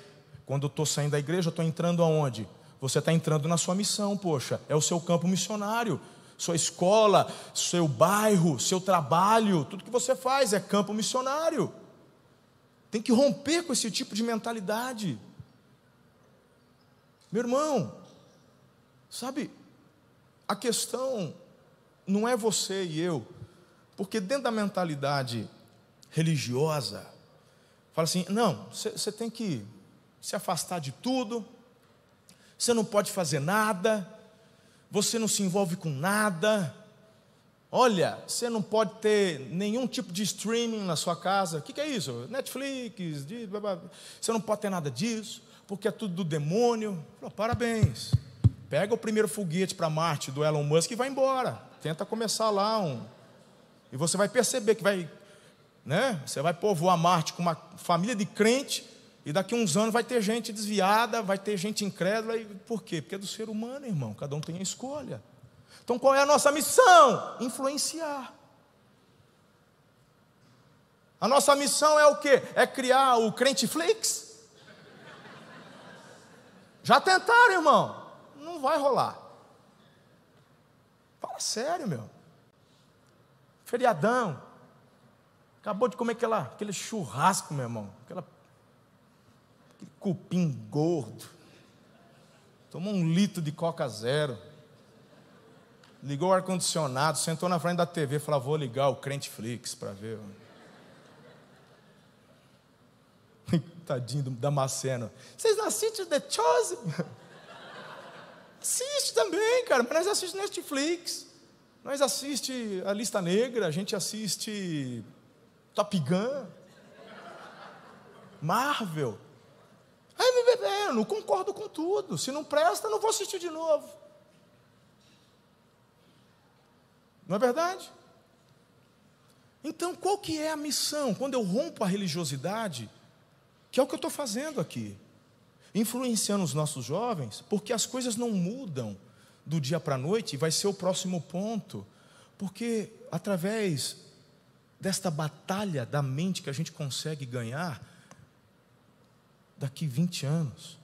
Quando eu estou saindo da igreja, eu estou entrando aonde? Você está entrando na sua missão, poxa, é o seu campo missionário, sua escola, seu bairro, seu trabalho, tudo que você faz é campo missionário. Tem que romper com esse tipo de mentalidade. Meu irmão, sabe, a questão não é você e eu, porque dentro da mentalidade religiosa, fala assim: não, você tem que se afastar de tudo, você não pode fazer nada, você não se envolve com nada. Olha, você não pode ter nenhum tipo de streaming na sua casa. O que, que é isso? Netflix, você não pode ter nada disso, porque é tudo do demônio. parabéns. Pega o primeiro foguete para Marte do Elon Musk e vai embora. Tenta começar lá um. E você vai perceber que vai, né? Você vai povoar Marte com uma família de crente e daqui a uns anos vai ter gente desviada, vai ter gente incrédula. E por quê? Porque é do ser humano, irmão. Cada um tem a escolha. Então qual é a nossa missão? Influenciar. A nossa missão é o quê? É criar o Crenteflix? Já tentaram, irmão? Não vai rolar. Fala sério, meu. Feriadão. Acabou de comer aquela, aquele churrasco, meu irmão. Aquela cupim gordo, tomou um litro de Coca Zero, ligou o ar-condicionado, sentou na frente da TV e falou: Vou ligar o Crenteflix para ver. Tadinho do Damasceno. Vocês não assistem The Chosen? Assiste também, cara, mas nós assistimos Netflix. Nós assiste a Lista Negra, a gente assiste Top Gun, Marvel. Aí eu não concordo com tudo. Se não presta, não vou assistir de novo. Não é verdade? Então, qual que é a missão? Quando eu rompo a religiosidade, que é o que eu estou fazendo aqui, influenciando os nossos jovens, porque as coisas não mudam do dia para a noite, vai ser o próximo ponto, porque através desta batalha da mente que a gente consegue ganhar, daqui 20 anos,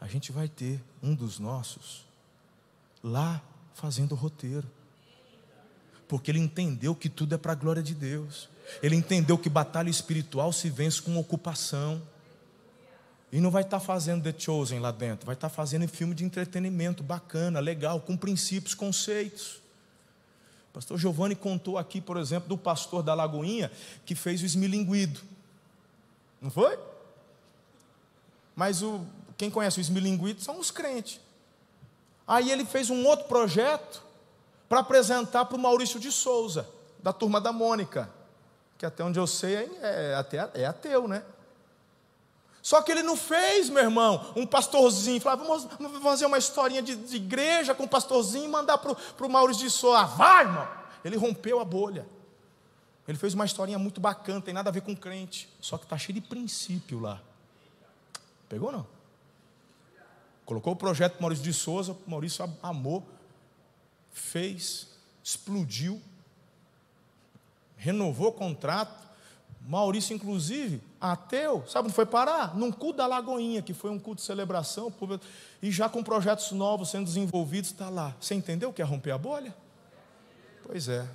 a gente vai ter um dos nossos lá fazendo o roteiro. Porque ele entendeu que tudo é para a glória de Deus. Ele entendeu que batalha espiritual se vence com ocupação. E não vai estar tá fazendo The Chosen lá dentro, vai estar tá fazendo filme de entretenimento bacana, legal, com princípios, conceitos. Pastor Giovanni contou aqui, por exemplo, do pastor da Lagoinha que fez o esmilinguido. Não foi? Mas o, quem conhece o esmilinguido são os crentes. Aí ele fez um outro projeto para apresentar para o Maurício de Souza, da turma da Mônica, que até onde eu sei é, até, é ateu, né? Só que ele não fez, meu irmão, um pastorzinho, falava, vamos, vamos fazer uma historinha de, de, igreja com um pastorzinho e mandar para o Maurício de Souza. Ah, vai, irmão! Ele rompeu a bolha. Ele fez uma historinha muito bacana, tem nada a ver com crente, só que está cheio de princípio lá. Pegou não? Colocou o projeto Maurício de Souza, Maurício amou, fez, explodiu, renovou o contrato. Maurício, inclusive, ateu, sabe onde foi parar? Num culto da Lagoinha, que foi um culto de celebração, e já com projetos novos sendo desenvolvidos, está lá. Você entendeu o que é romper a bolha? Pois é.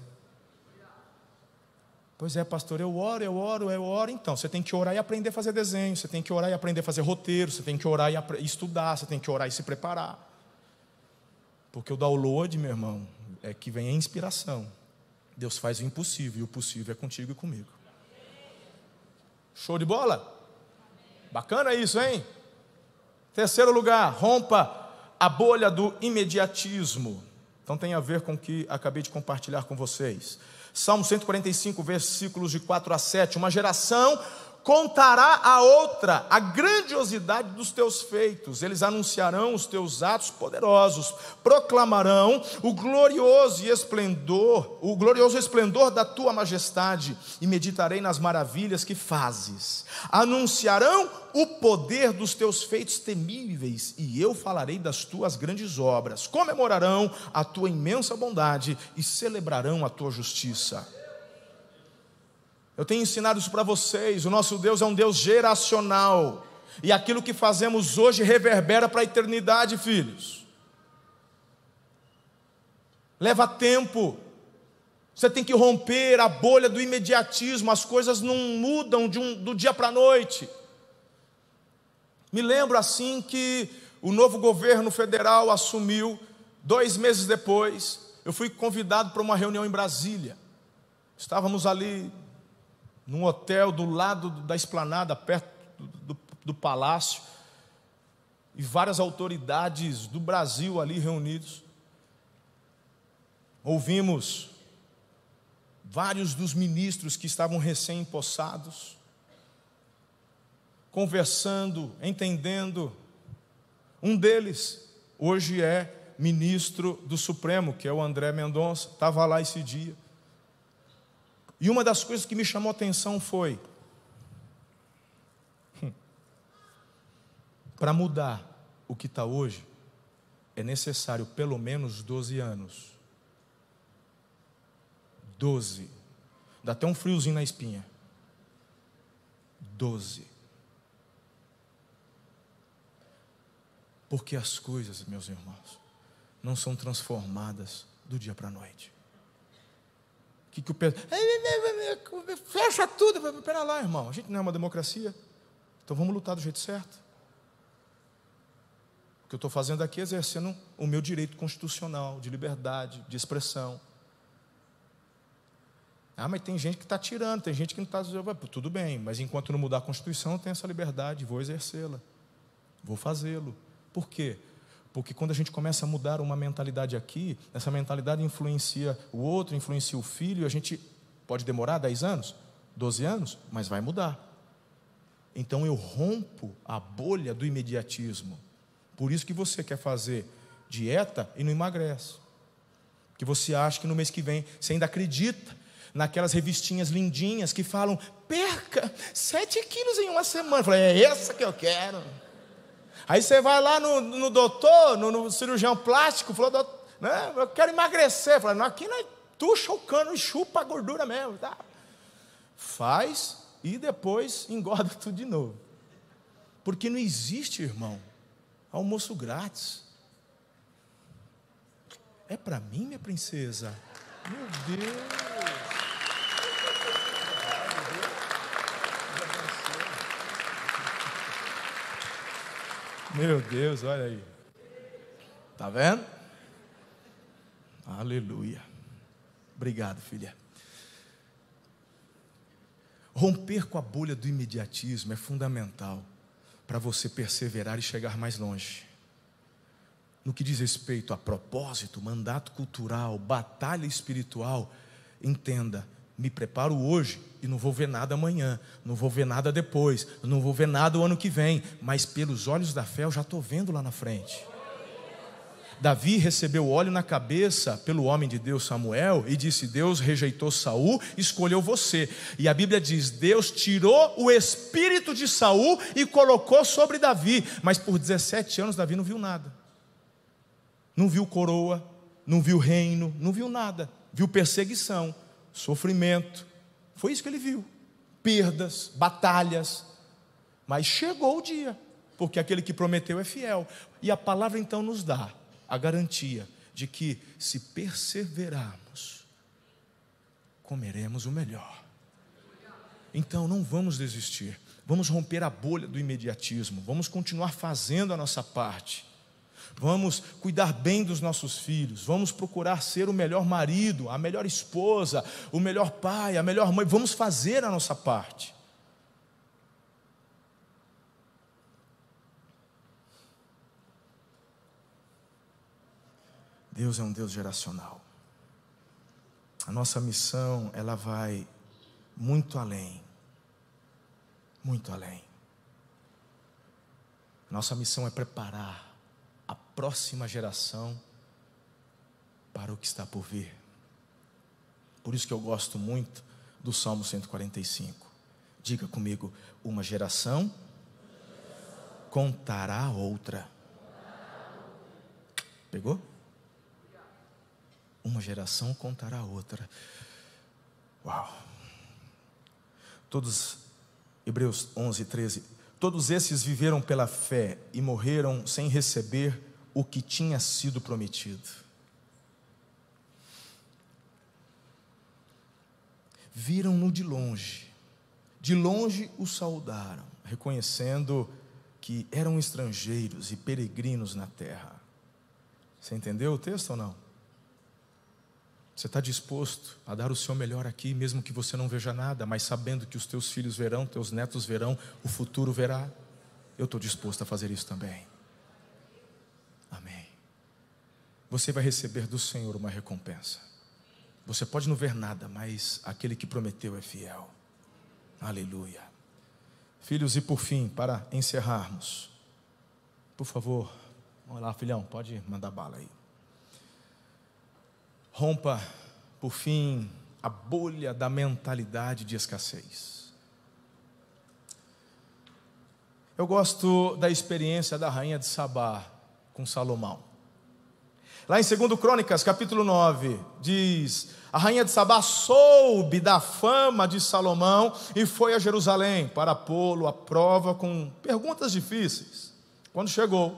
Pois é, pastor, eu oro, eu oro, eu oro. Então, você tem que orar e aprender a fazer desenho, você tem que orar e aprender a fazer roteiro, você tem que orar e estudar, você tem que orar e se preparar. Porque o download, meu irmão, é que vem a inspiração. Deus faz o impossível e o possível é contigo e comigo. Show de bola? Bacana isso, hein? Terceiro lugar, rompa a bolha do imediatismo. Então tem a ver com o que acabei de compartilhar com vocês. Salmo 145, versículos de 4 a 7. Uma geração contará a outra a grandiosidade dos teus feitos, eles anunciarão os teus atos poderosos, proclamarão o glorioso esplendor, o glorioso esplendor da tua majestade, e meditarei nas maravilhas que fazes. Anunciarão o poder dos teus feitos temíveis, e eu falarei das tuas grandes obras. Comemorarão a tua imensa bondade e celebrarão a tua justiça. Eu tenho ensinado isso para vocês. O nosso Deus é um Deus geracional. E aquilo que fazemos hoje reverbera para a eternidade, filhos. Leva tempo. Você tem que romper a bolha do imediatismo. As coisas não mudam um, do dia para a noite. Me lembro assim que o novo governo federal assumiu. Dois meses depois, eu fui convidado para uma reunião em Brasília. Estávamos ali num hotel do lado da esplanada, perto do, do, do palácio, e várias autoridades do Brasil ali reunidos. Ouvimos vários dos ministros que estavam recém-empossados, conversando, entendendo. Um deles, hoje é ministro do Supremo, que é o André Mendonça, estava lá esse dia. E uma das coisas que me chamou a atenção foi: hum, para mudar o que está hoje, é necessário pelo menos 12 anos. 12. Dá até um friozinho na espinha. 12. Porque as coisas, meus irmãos, não são transformadas do dia para a noite que, que o Pedro. Fecha tudo. Pera lá, irmão. A gente não é uma democracia. Então vamos lutar do jeito certo. O que eu estou fazendo aqui é exercendo o meu direito constitucional de liberdade, de expressão. Ah, mas tem gente que está tirando, tem gente que não está. Tudo bem, mas enquanto não mudar a Constituição, eu tenho essa liberdade, vou exercê-la, vou fazê-lo. Por quê? Porque quando a gente começa a mudar uma mentalidade aqui, essa mentalidade influencia o outro, influencia o filho, a gente pode demorar 10 anos, 12 anos, mas vai mudar. Então eu rompo a bolha do imediatismo. Por isso que você quer fazer dieta e não emagrece. Que você acha que no mês que vem você ainda acredita naquelas revistinhas lindinhas que falam perca 7 quilos em uma semana. Eu falei, é essa que eu quero. Aí você vai lá no, no doutor, no, no, cirurgião plástico, falou, né, eu quero emagrecer. Não, aqui não é, tuxa o cano e chupa a gordura mesmo. Tá? Faz e depois engorda tudo de novo. Porque não existe, irmão, almoço grátis. É para mim, minha princesa? Meu Deus. Meu Deus, olha aí. Tá vendo? Aleluia. Obrigado, filha. Romper com a bolha do imediatismo é fundamental para você perseverar e chegar mais longe. No que diz respeito a propósito, mandato cultural, batalha espiritual, entenda, me preparo hoje e não vou ver nada amanhã, não vou ver nada depois, não vou ver nada o ano que vem, mas pelos olhos da fé eu já estou vendo lá na frente. Davi recebeu óleo na cabeça pelo homem de Deus Samuel e disse: Deus rejeitou Saul, escolheu você. E a Bíblia diz: Deus tirou o espírito de Saul e colocou sobre Davi. Mas por 17 anos Davi não viu nada. Não viu coroa, não viu reino, não viu nada. Viu perseguição sofrimento. Foi isso que ele viu. Perdas, batalhas. Mas chegou o dia, porque aquele que prometeu é fiel. E a palavra então nos dá a garantia de que se perseverarmos, comeremos o melhor. Então não vamos desistir. Vamos romper a bolha do imediatismo. Vamos continuar fazendo a nossa parte vamos cuidar bem dos nossos filhos, vamos procurar ser o melhor marido, a melhor esposa, o melhor pai, a melhor mãe, vamos fazer a nossa parte. Deus é um Deus geracional. A nossa missão, ela vai muito além. muito além. Nossa missão é preparar próxima geração para o que está por vir. Por isso que eu gosto muito do Salmo 145. Diga comigo: uma geração contará a outra. Pegou? Uma geração contará a outra. Uau! Todos, Hebreus 11, 13. Todos esses viveram pela fé e morreram sem receber o que tinha sido prometido. Viram-no de longe, de longe o saudaram, reconhecendo que eram estrangeiros e peregrinos na terra. Você entendeu o texto ou não? Você está disposto a dar o seu melhor aqui, mesmo que você não veja nada, mas sabendo que os teus filhos verão, teus netos verão, o futuro verá? Eu estou disposto a fazer isso também. Amém. Você vai receber do Senhor uma recompensa. Você pode não ver nada, mas aquele que prometeu é fiel. Aleluia. Filhos, e por fim, para encerrarmos, por favor, vamos lá, filhão, pode mandar bala aí. Rompa, por fim, a bolha da mentalidade de escassez. Eu gosto da experiência da rainha de Sabá com Salomão. Lá em 2 Crônicas, capítulo 9, diz: A rainha de Sabá soube da fama de Salomão e foi a Jerusalém para pô-lo à prova com perguntas difíceis. Quando chegou,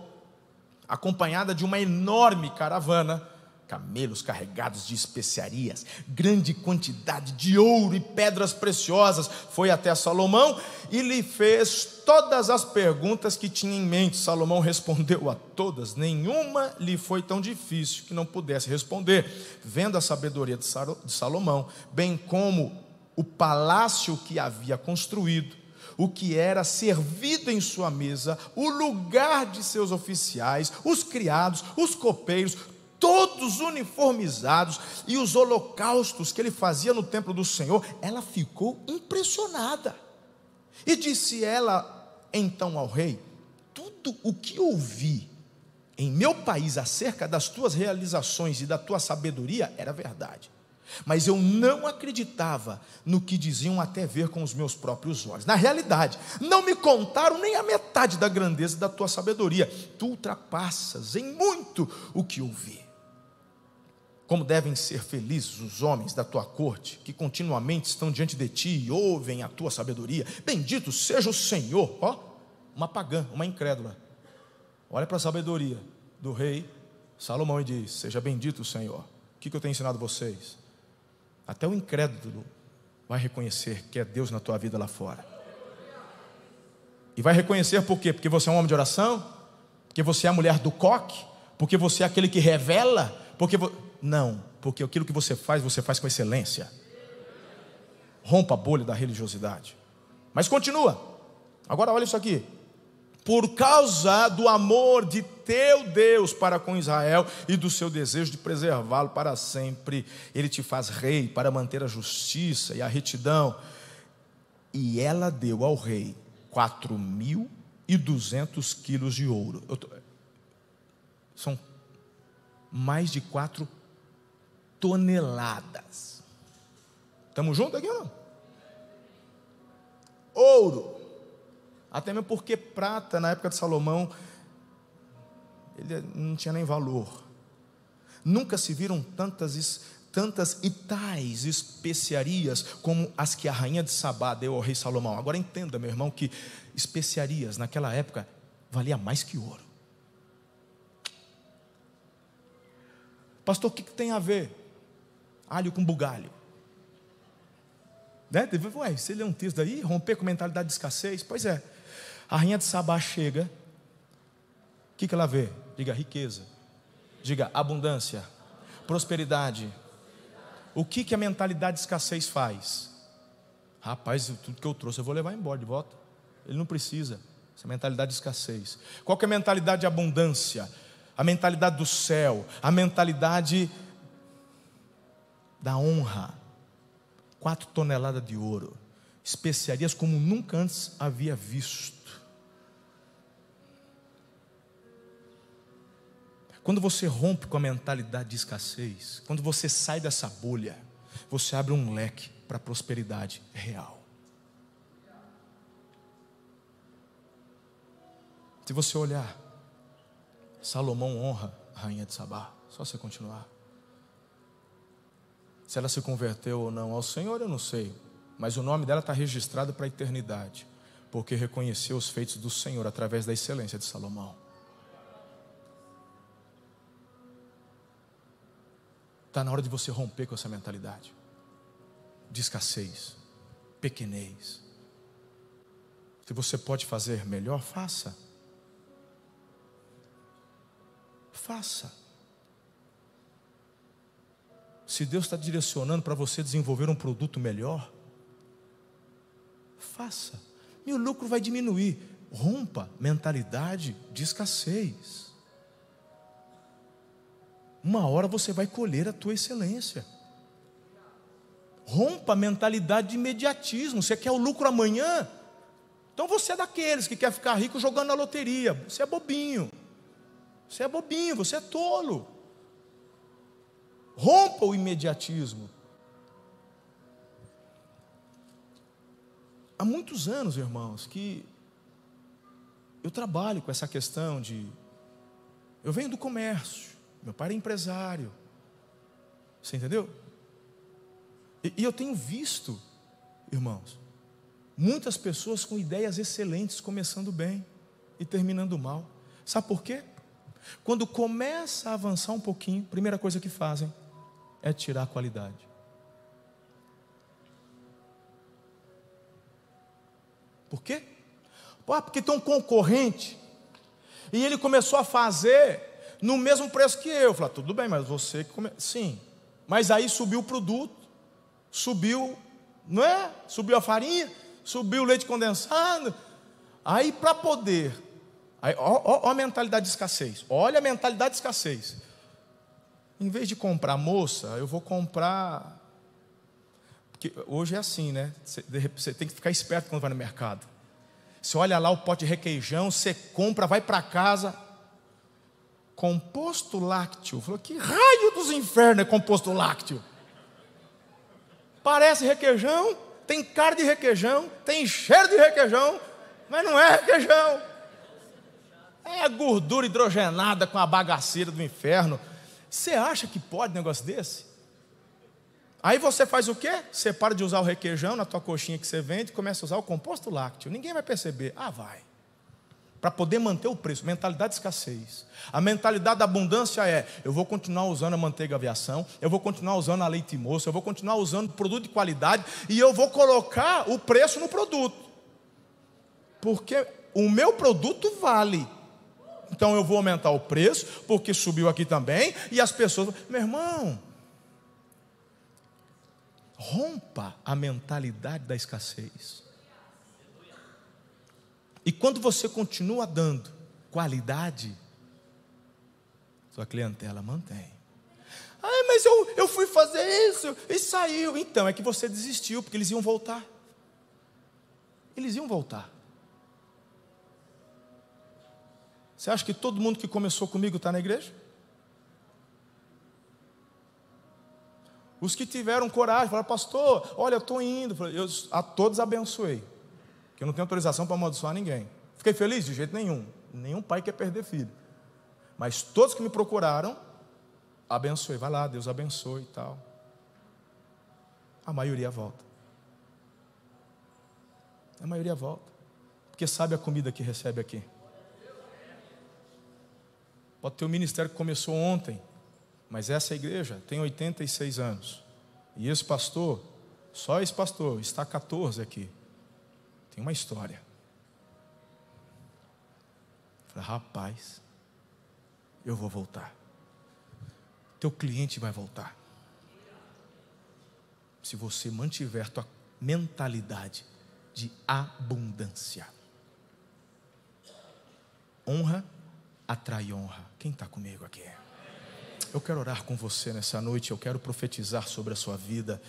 acompanhada de uma enorme caravana, camelos carregados de especiarias, grande quantidade de ouro e pedras preciosas, foi até Salomão e lhe fez todas as perguntas que tinha em mente. Salomão respondeu a todas, nenhuma lhe foi tão difícil que não pudesse responder. Vendo a sabedoria de Salomão, bem como o palácio que havia construído, o que era servido em sua mesa, o lugar de seus oficiais, os criados, os copeiros, todos uniformizados, e os holocaustos que ele fazia no templo do Senhor, ela ficou impressionada. E disse ela então ao rei: Tudo o que ouvi em meu país acerca das tuas realizações e da tua sabedoria era verdade. Mas eu não acreditava no que diziam até ver com os meus próprios olhos. Na realidade, não me contaram nem a metade da grandeza da tua sabedoria. Tu ultrapassas em muito o que ouvi. Como devem ser felizes os homens da tua corte, que continuamente estão diante de ti e ouvem a tua sabedoria. Bendito seja o Senhor. Ó, uma pagã, uma incrédula. Olha para a sabedoria do rei Salomão e diz: Seja bendito o Senhor. O que, que eu tenho ensinado vocês? Até o incrédulo vai reconhecer que é Deus na tua vida lá fora. E vai reconhecer por quê? Porque você é um homem de oração? Porque você é a mulher do coque? Porque você é aquele que revela? Porque vo... Não, porque aquilo que você faz, você faz com excelência. Rompa a bolha da religiosidade. Mas continua. Agora olha isso aqui. Por causa do amor de teu Deus para com Israel e do seu desejo de preservá-lo para sempre, ele te faz rei para manter a justiça e a retidão. E ela deu ao rei quatro mil e duzentos quilos de ouro. Tô... São mais de quatro toneladas. Estamos juntos aqui ou não? Ouro. Até mesmo porque prata, na época de Salomão, ele não tinha nem valor. Nunca se viram tantas, tantas e tais especiarias como as que a rainha de Sabá deu ao rei Salomão. Agora entenda, meu irmão, que especiarias naquela época valia mais que ouro. Pastor, o que, que tem a ver? Alho com bugalho. Né? Ué, você lê um texto daí, romper com mentalidade de escassez? Pois é. A rainha de Sabá chega, o que, que ela vê? Diga riqueza, diga abundância, prosperidade. O que, que a mentalidade de escassez faz? Rapaz, tudo que eu trouxe eu vou levar embora de volta. Ele não precisa. Essa é mentalidade de escassez. Qual que é a mentalidade de abundância? A mentalidade do céu, a mentalidade da honra. Quatro toneladas de ouro. especiarias como nunca antes havia visto. Quando você rompe com a mentalidade de escassez, quando você sai dessa bolha, você abre um leque para a prosperidade real. Se você olhar, Salomão honra a rainha de Sabá, só você continuar. Se ela se converteu ou não ao Senhor, eu não sei, mas o nome dela está registrado para a eternidade, porque reconheceu os feitos do Senhor através da excelência de Salomão. Está na hora de você romper com essa mentalidade de escassez, pequenez. Se você pode fazer melhor, faça. Faça. Se Deus está direcionando para você desenvolver um produto melhor, faça. Meu lucro vai diminuir. Rompa mentalidade de escassez uma hora você vai colher a tua excelência. Rompa a mentalidade de imediatismo. Você quer o lucro amanhã? Então você é daqueles que quer ficar rico jogando na loteria. Você é bobinho. Você é bobinho, você é tolo. Rompa o imediatismo. Há muitos anos, irmãos, que eu trabalho com essa questão de. Eu venho do comércio. Meu pai era empresário. Você entendeu? E, e eu tenho visto, irmãos, muitas pessoas com ideias excelentes começando bem e terminando mal. Sabe por quê? Quando começa a avançar um pouquinho, primeira coisa que fazem é tirar a qualidade. Por quê? Ah, porque tem um concorrente e ele começou a fazer no mesmo preço que eu. Falei, ah, tudo bem, mas você que come... Sim. Mas aí subiu o produto, subiu, não é? Subiu a farinha, subiu o leite condensado. Aí para poder. Ó, a mentalidade de escassez. Olha a mentalidade de escassez. Em vez de comprar moça, eu vou comprar. Porque hoje é assim, né? Você, tem que ficar esperto quando vai no mercado. Você olha lá o pote de requeijão, você compra, vai para casa, composto lácteo. Falou, que raio dos infernos é composto lácteo? Parece requeijão, tem cara de requeijão, tem cheiro de requeijão, mas não é requeijão. É gordura hidrogenada com a bagaceira do inferno. Você acha que pode um negócio desse? Aí você faz o quê? Você para de usar o requeijão na tua coxinha que você vende e começa a usar o composto lácteo. Ninguém vai perceber. Ah, vai para poder manter o preço. Mentalidade de escassez. A mentalidade da abundância é: eu vou continuar usando a manteiga aviação, eu vou continuar usando a leite moço, eu vou continuar usando produto de qualidade e eu vou colocar o preço no produto. Porque o meu produto vale. Então eu vou aumentar o preço, porque subiu aqui também, e as pessoas, meu irmão, rompa a mentalidade da escassez. E quando você continua dando qualidade, sua clientela mantém. Ah, mas eu, eu fui fazer isso e saiu. Então, é que você desistiu, porque eles iam voltar. Eles iam voltar. Você acha que todo mundo que começou comigo está na igreja? Os que tiveram coragem, falaram, pastor, olha, eu estou indo. Eu a todos abençoei que eu não tenho autorização para amaldiçoar ninguém. Fiquei feliz? De jeito nenhum. Nenhum pai quer perder filho. Mas todos que me procuraram, abençoe. Vai lá, Deus abençoe e tal. A maioria volta. A maioria volta. Porque sabe a comida que recebe aqui. Ter um ministério começou ontem, mas essa igreja tem 86 anos. E esse pastor, só esse pastor, está 14 aqui. Tem uma história. falei, rapaz, eu vou voltar. Teu cliente vai voltar. Se você mantiver tua mentalidade de abundância. Honra atrai honra. Quem está comigo aqui? Eu quero orar com você nessa noite, eu quero profetizar sobre a sua vida.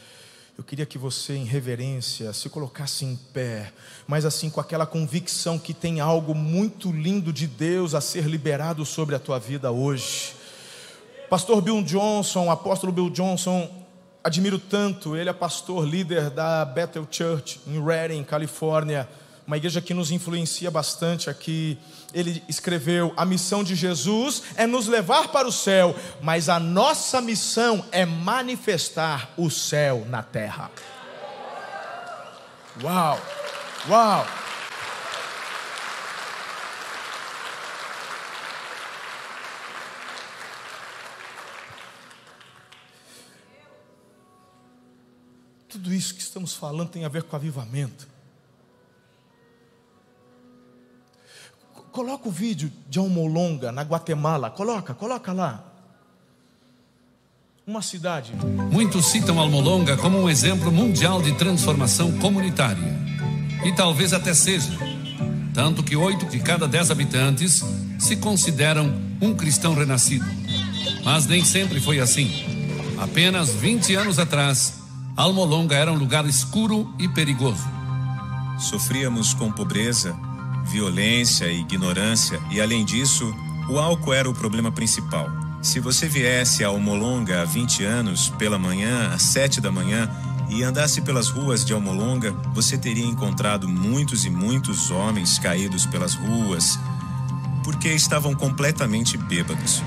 Eu queria que você, em reverência, se colocasse em pé, mas assim com aquela convicção que tem algo muito lindo de Deus a ser liberado sobre a tua vida hoje. Pastor Bill Johnson, apóstolo Bill Johnson, admiro tanto, ele é pastor líder da Bethel Church em Redding, Califórnia, uma igreja que nos influencia bastante aqui. Ele escreveu: A missão de Jesus é nos levar para o céu, mas a nossa missão é manifestar o céu na terra. Uau! Uau! Tudo isso que estamos falando tem a ver com avivamento. Coloca o vídeo de Almolonga, na Guatemala. Coloca, coloca lá. Uma cidade. Muitos citam Almolonga como um exemplo mundial de transformação comunitária. E talvez até seja. Tanto que oito de cada dez habitantes se consideram um cristão renascido. Mas nem sempre foi assim. Apenas 20 anos atrás, Almolonga era um lugar escuro e perigoso. Sofríamos com pobreza, violência e ignorância, e além disso, o álcool era o problema principal. Se você viesse a Almolonga há 20 anos, pela manhã, às 7 da manhã, e andasse pelas ruas de Almolonga, você teria encontrado muitos e muitos homens caídos pelas ruas, porque estavam completamente bêbados.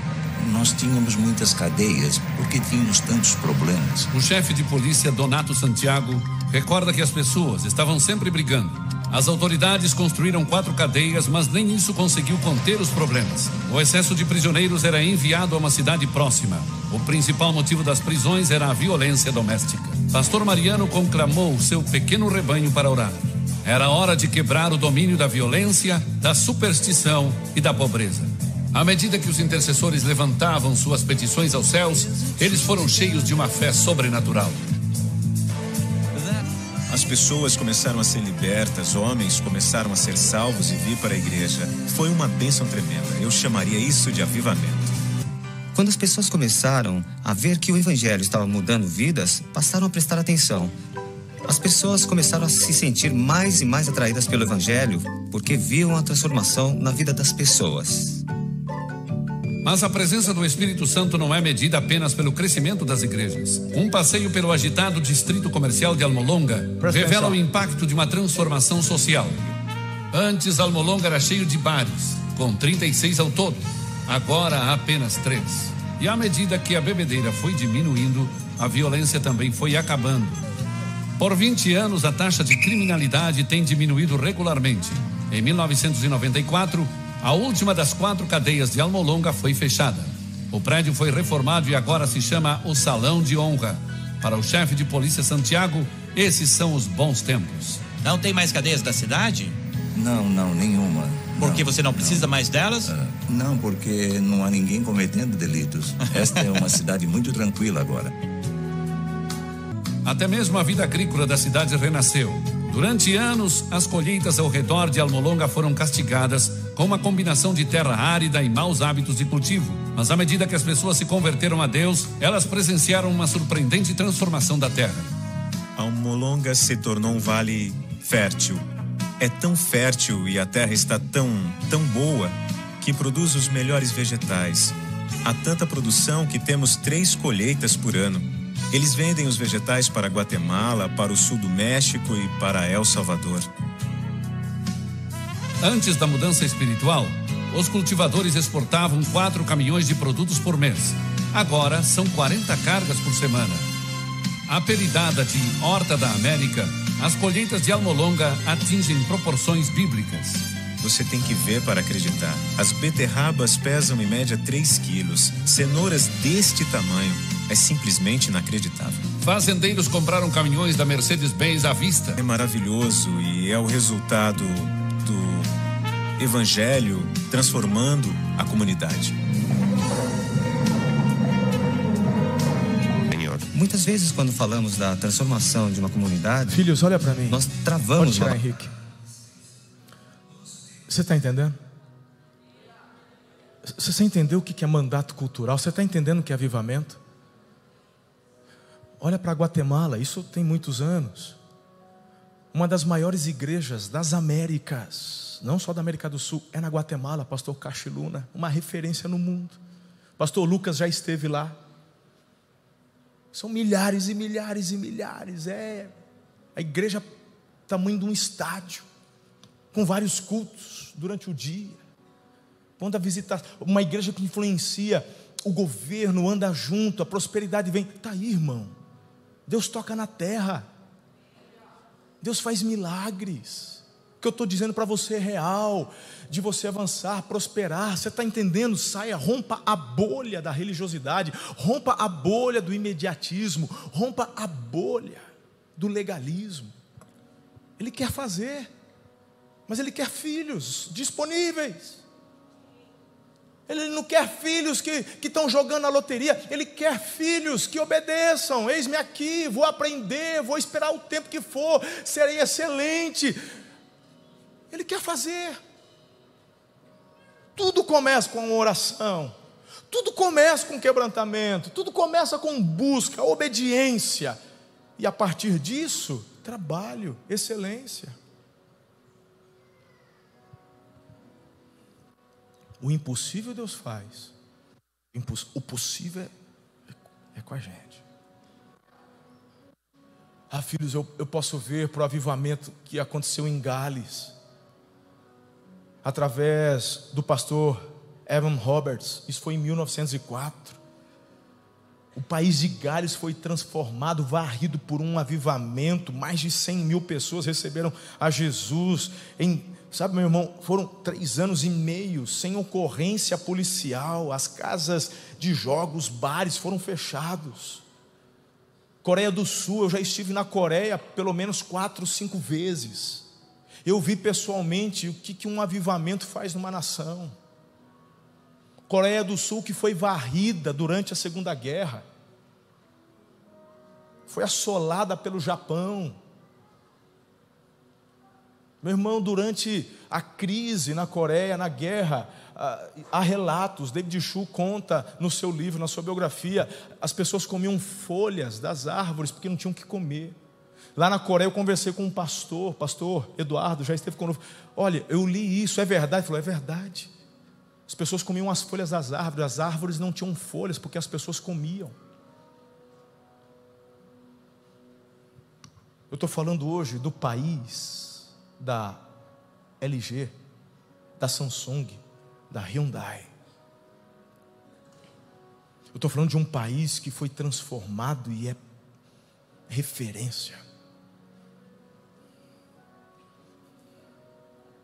Nós tínhamos muitas cadeias porque tínhamos tantos problemas. O chefe de polícia, Donato Santiago, recorda que as pessoas estavam sempre brigando. As autoridades construíram quatro cadeias, mas nem isso conseguiu conter os problemas. O excesso de prisioneiros era enviado a uma cidade próxima. O principal motivo das prisões era a violência doméstica. Pastor Mariano conclamou seu pequeno rebanho para orar. Era hora de quebrar o domínio da violência, da superstição e da pobreza. À medida que os intercessores levantavam suas petições aos céus, eles foram cheios de uma fé sobrenatural. As pessoas começaram a ser libertas, homens começaram a ser salvos e vir para a igreja. Foi uma bênção tremenda. Eu chamaria isso de avivamento. Quando as pessoas começaram a ver que o evangelho estava mudando vidas, passaram a prestar atenção. As pessoas começaram a se sentir mais e mais atraídas pelo evangelho porque viam a transformação na vida das pessoas. Mas a presença do Espírito Santo não é medida apenas pelo crescimento das igrejas. Um passeio pelo agitado distrito comercial de Almolonga revela o impacto de uma transformação social. Antes, Almolonga era cheio de bares, com 36 ao todo. Agora há apenas três. E à medida que a bebedeira foi diminuindo, a violência também foi acabando. Por 20 anos, a taxa de criminalidade tem diminuído regularmente. Em 1994, a última das quatro cadeias de Almolonga foi fechada. O prédio foi reformado e agora se chama o Salão de Honra. Para o chefe de polícia Santiago, esses são os bons tempos. Não tem mais cadeias da cidade? Não, não, nenhuma. Porque você não precisa mais delas? Ah, Não, porque não há ninguém cometendo delitos. Esta é uma cidade muito tranquila agora. Até mesmo a vida agrícola da cidade renasceu. Durante anos, as colheitas ao redor de Almolonga foram castigadas com uma combinação de terra árida e maus hábitos de cultivo. Mas à medida que as pessoas se converteram a Deus, elas presenciaram uma surpreendente transformação da terra. Almolonga se tornou um vale fértil. É tão fértil e a terra está tão, tão boa que produz os melhores vegetais. Há tanta produção que temos três colheitas por ano. Eles vendem os vegetais para Guatemala, para o sul do México e para El Salvador. Antes da mudança espiritual, os cultivadores exportavam quatro caminhões de produtos por mês. Agora são 40 cargas por semana. Apelidada de Horta da América, as colheitas de Almolonga atingem proporções bíblicas. Você tem que ver para acreditar. As beterrabas pesam em média 3 quilos. Cenouras deste tamanho. É simplesmente inacreditável. Fazendeiros compraram caminhões da Mercedes-Benz à vista. É maravilhoso e é o resultado do evangelho transformando a comunidade. Muitas vezes, quando falamos da transformação de uma comunidade, Filhos, olha para mim. nós Pode travamos tirar, uma Henrique. Você está entendendo? Você entendeu o que que é mandato cultural? Você está entendendo o que é avivamento? Olha para Guatemala, isso tem muitos anos. Uma das maiores igrejas das Américas, não só da América do Sul, é na Guatemala, pastor Cachiluna, uma referência no mundo. Pastor Lucas já esteve lá. São milhares e milhares e milhares, é a igreja tamanho de um estádio, com vários cultos durante o dia. Quando a visitar, uma igreja que influencia o governo, anda junto, a prosperidade vem. Está aí, irmão. Deus toca na terra. Deus faz milagres. O que eu estou dizendo para você é real, de você avançar, prosperar. Você está entendendo? Saia, rompa a bolha da religiosidade, rompa a bolha do imediatismo, rompa a bolha do legalismo. Ele quer fazer, mas ele quer filhos disponíveis. Ele não quer filhos que, que estão jogando a loteria, ele quer filhos que obedeçam. Eis-me aqui, vou aprender, vou esperar o tempo que for, serei excelente. Ele quer fazer. Tudo começa com uma oração, tudo começa com quebrantamento, tudo começa com busca, obediência, e a partir disso, trabalho, excelência. O impossível Deus faz. O possível é, é com a gente. Ah, filhos, eu, eu posso ver para o avivamento que aconteceu em Gales, através do pastor Evan Roberts, isso foi em 1904. O país de Gales foi transformado, varrido por um avivamento. Mais de 100 mil pessoas receberam a Jesus em Sabe, meu irmão, foram três anos e meio sem ocorrência policial, as casas de jogos, bares foram fechados. Coreia do Sul, eu já estive na Coreia pelo menos quatro, cinco vezes. Eu vi pessoalmente o que, que um avivamento faz numa nação. Coreia do Sul, que foi varrida durante a Segunda Guerra, foi assolada pelo Japão meu irmão, durante a crise na Coreia, na guerra, há relatos, David Chu conta no seu livro, na sua biografia, as pessoas comiam folhas das árvores porque não tinham o que comer. Lá na Coreia eu conversei com um pastor, pastor Eduardo, já esteve conosco. Olha, eu li isso, é verdade? Ele falou, é verdade. As pessoas comiam as folhas das árvores, as árvores não tinham folhas porque as pessoas comiam. Eu estou falando hoje do país da LG, da Samsung, da Hyundai. Eu estou falando de um país que foi transformado e é referência.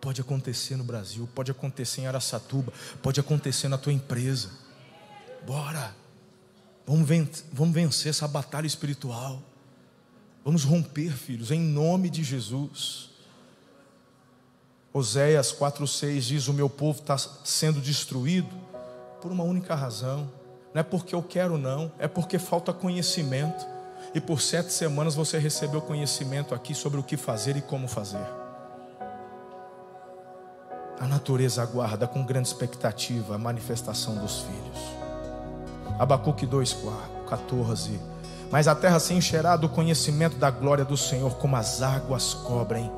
Pode acontecer no Brasil, pode acontecer em Araçatuba, pode acontecer na tua empresa. Bora, vamos vencer essa batalha espiritual. Vamos romper, filhos, em nome de Jesus. Oséias 4,6 diz: O meu povo está sendo destruído por uma única razão. Não é porque eu quero, não, é porque falta conhecimento. E por sete semanas você recebeu conhecimento aqui sobre o que fazer e como fazer. A natureza aguarda com grande expectativa a manifestação dos filhos. Abacuque 2,14. Mas a terra se encherá do conhecimento da glória do Senhor, como as águas cobrem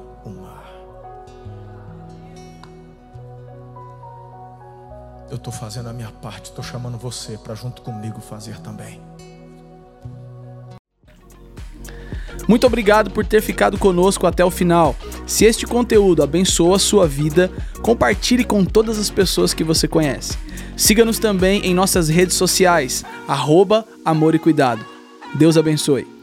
eu estou fazendo a minha parte, estou chamando você para junto comigo fazer também. Muito obrigado por ter ficado conosco até o final. Se este conteúdo abençoa a sua vida, compartilhe com todas as pessoas que você conhece. Siga-nos também em nossas redes sociais, arroba Amor e Cuidado. Deus abençoe.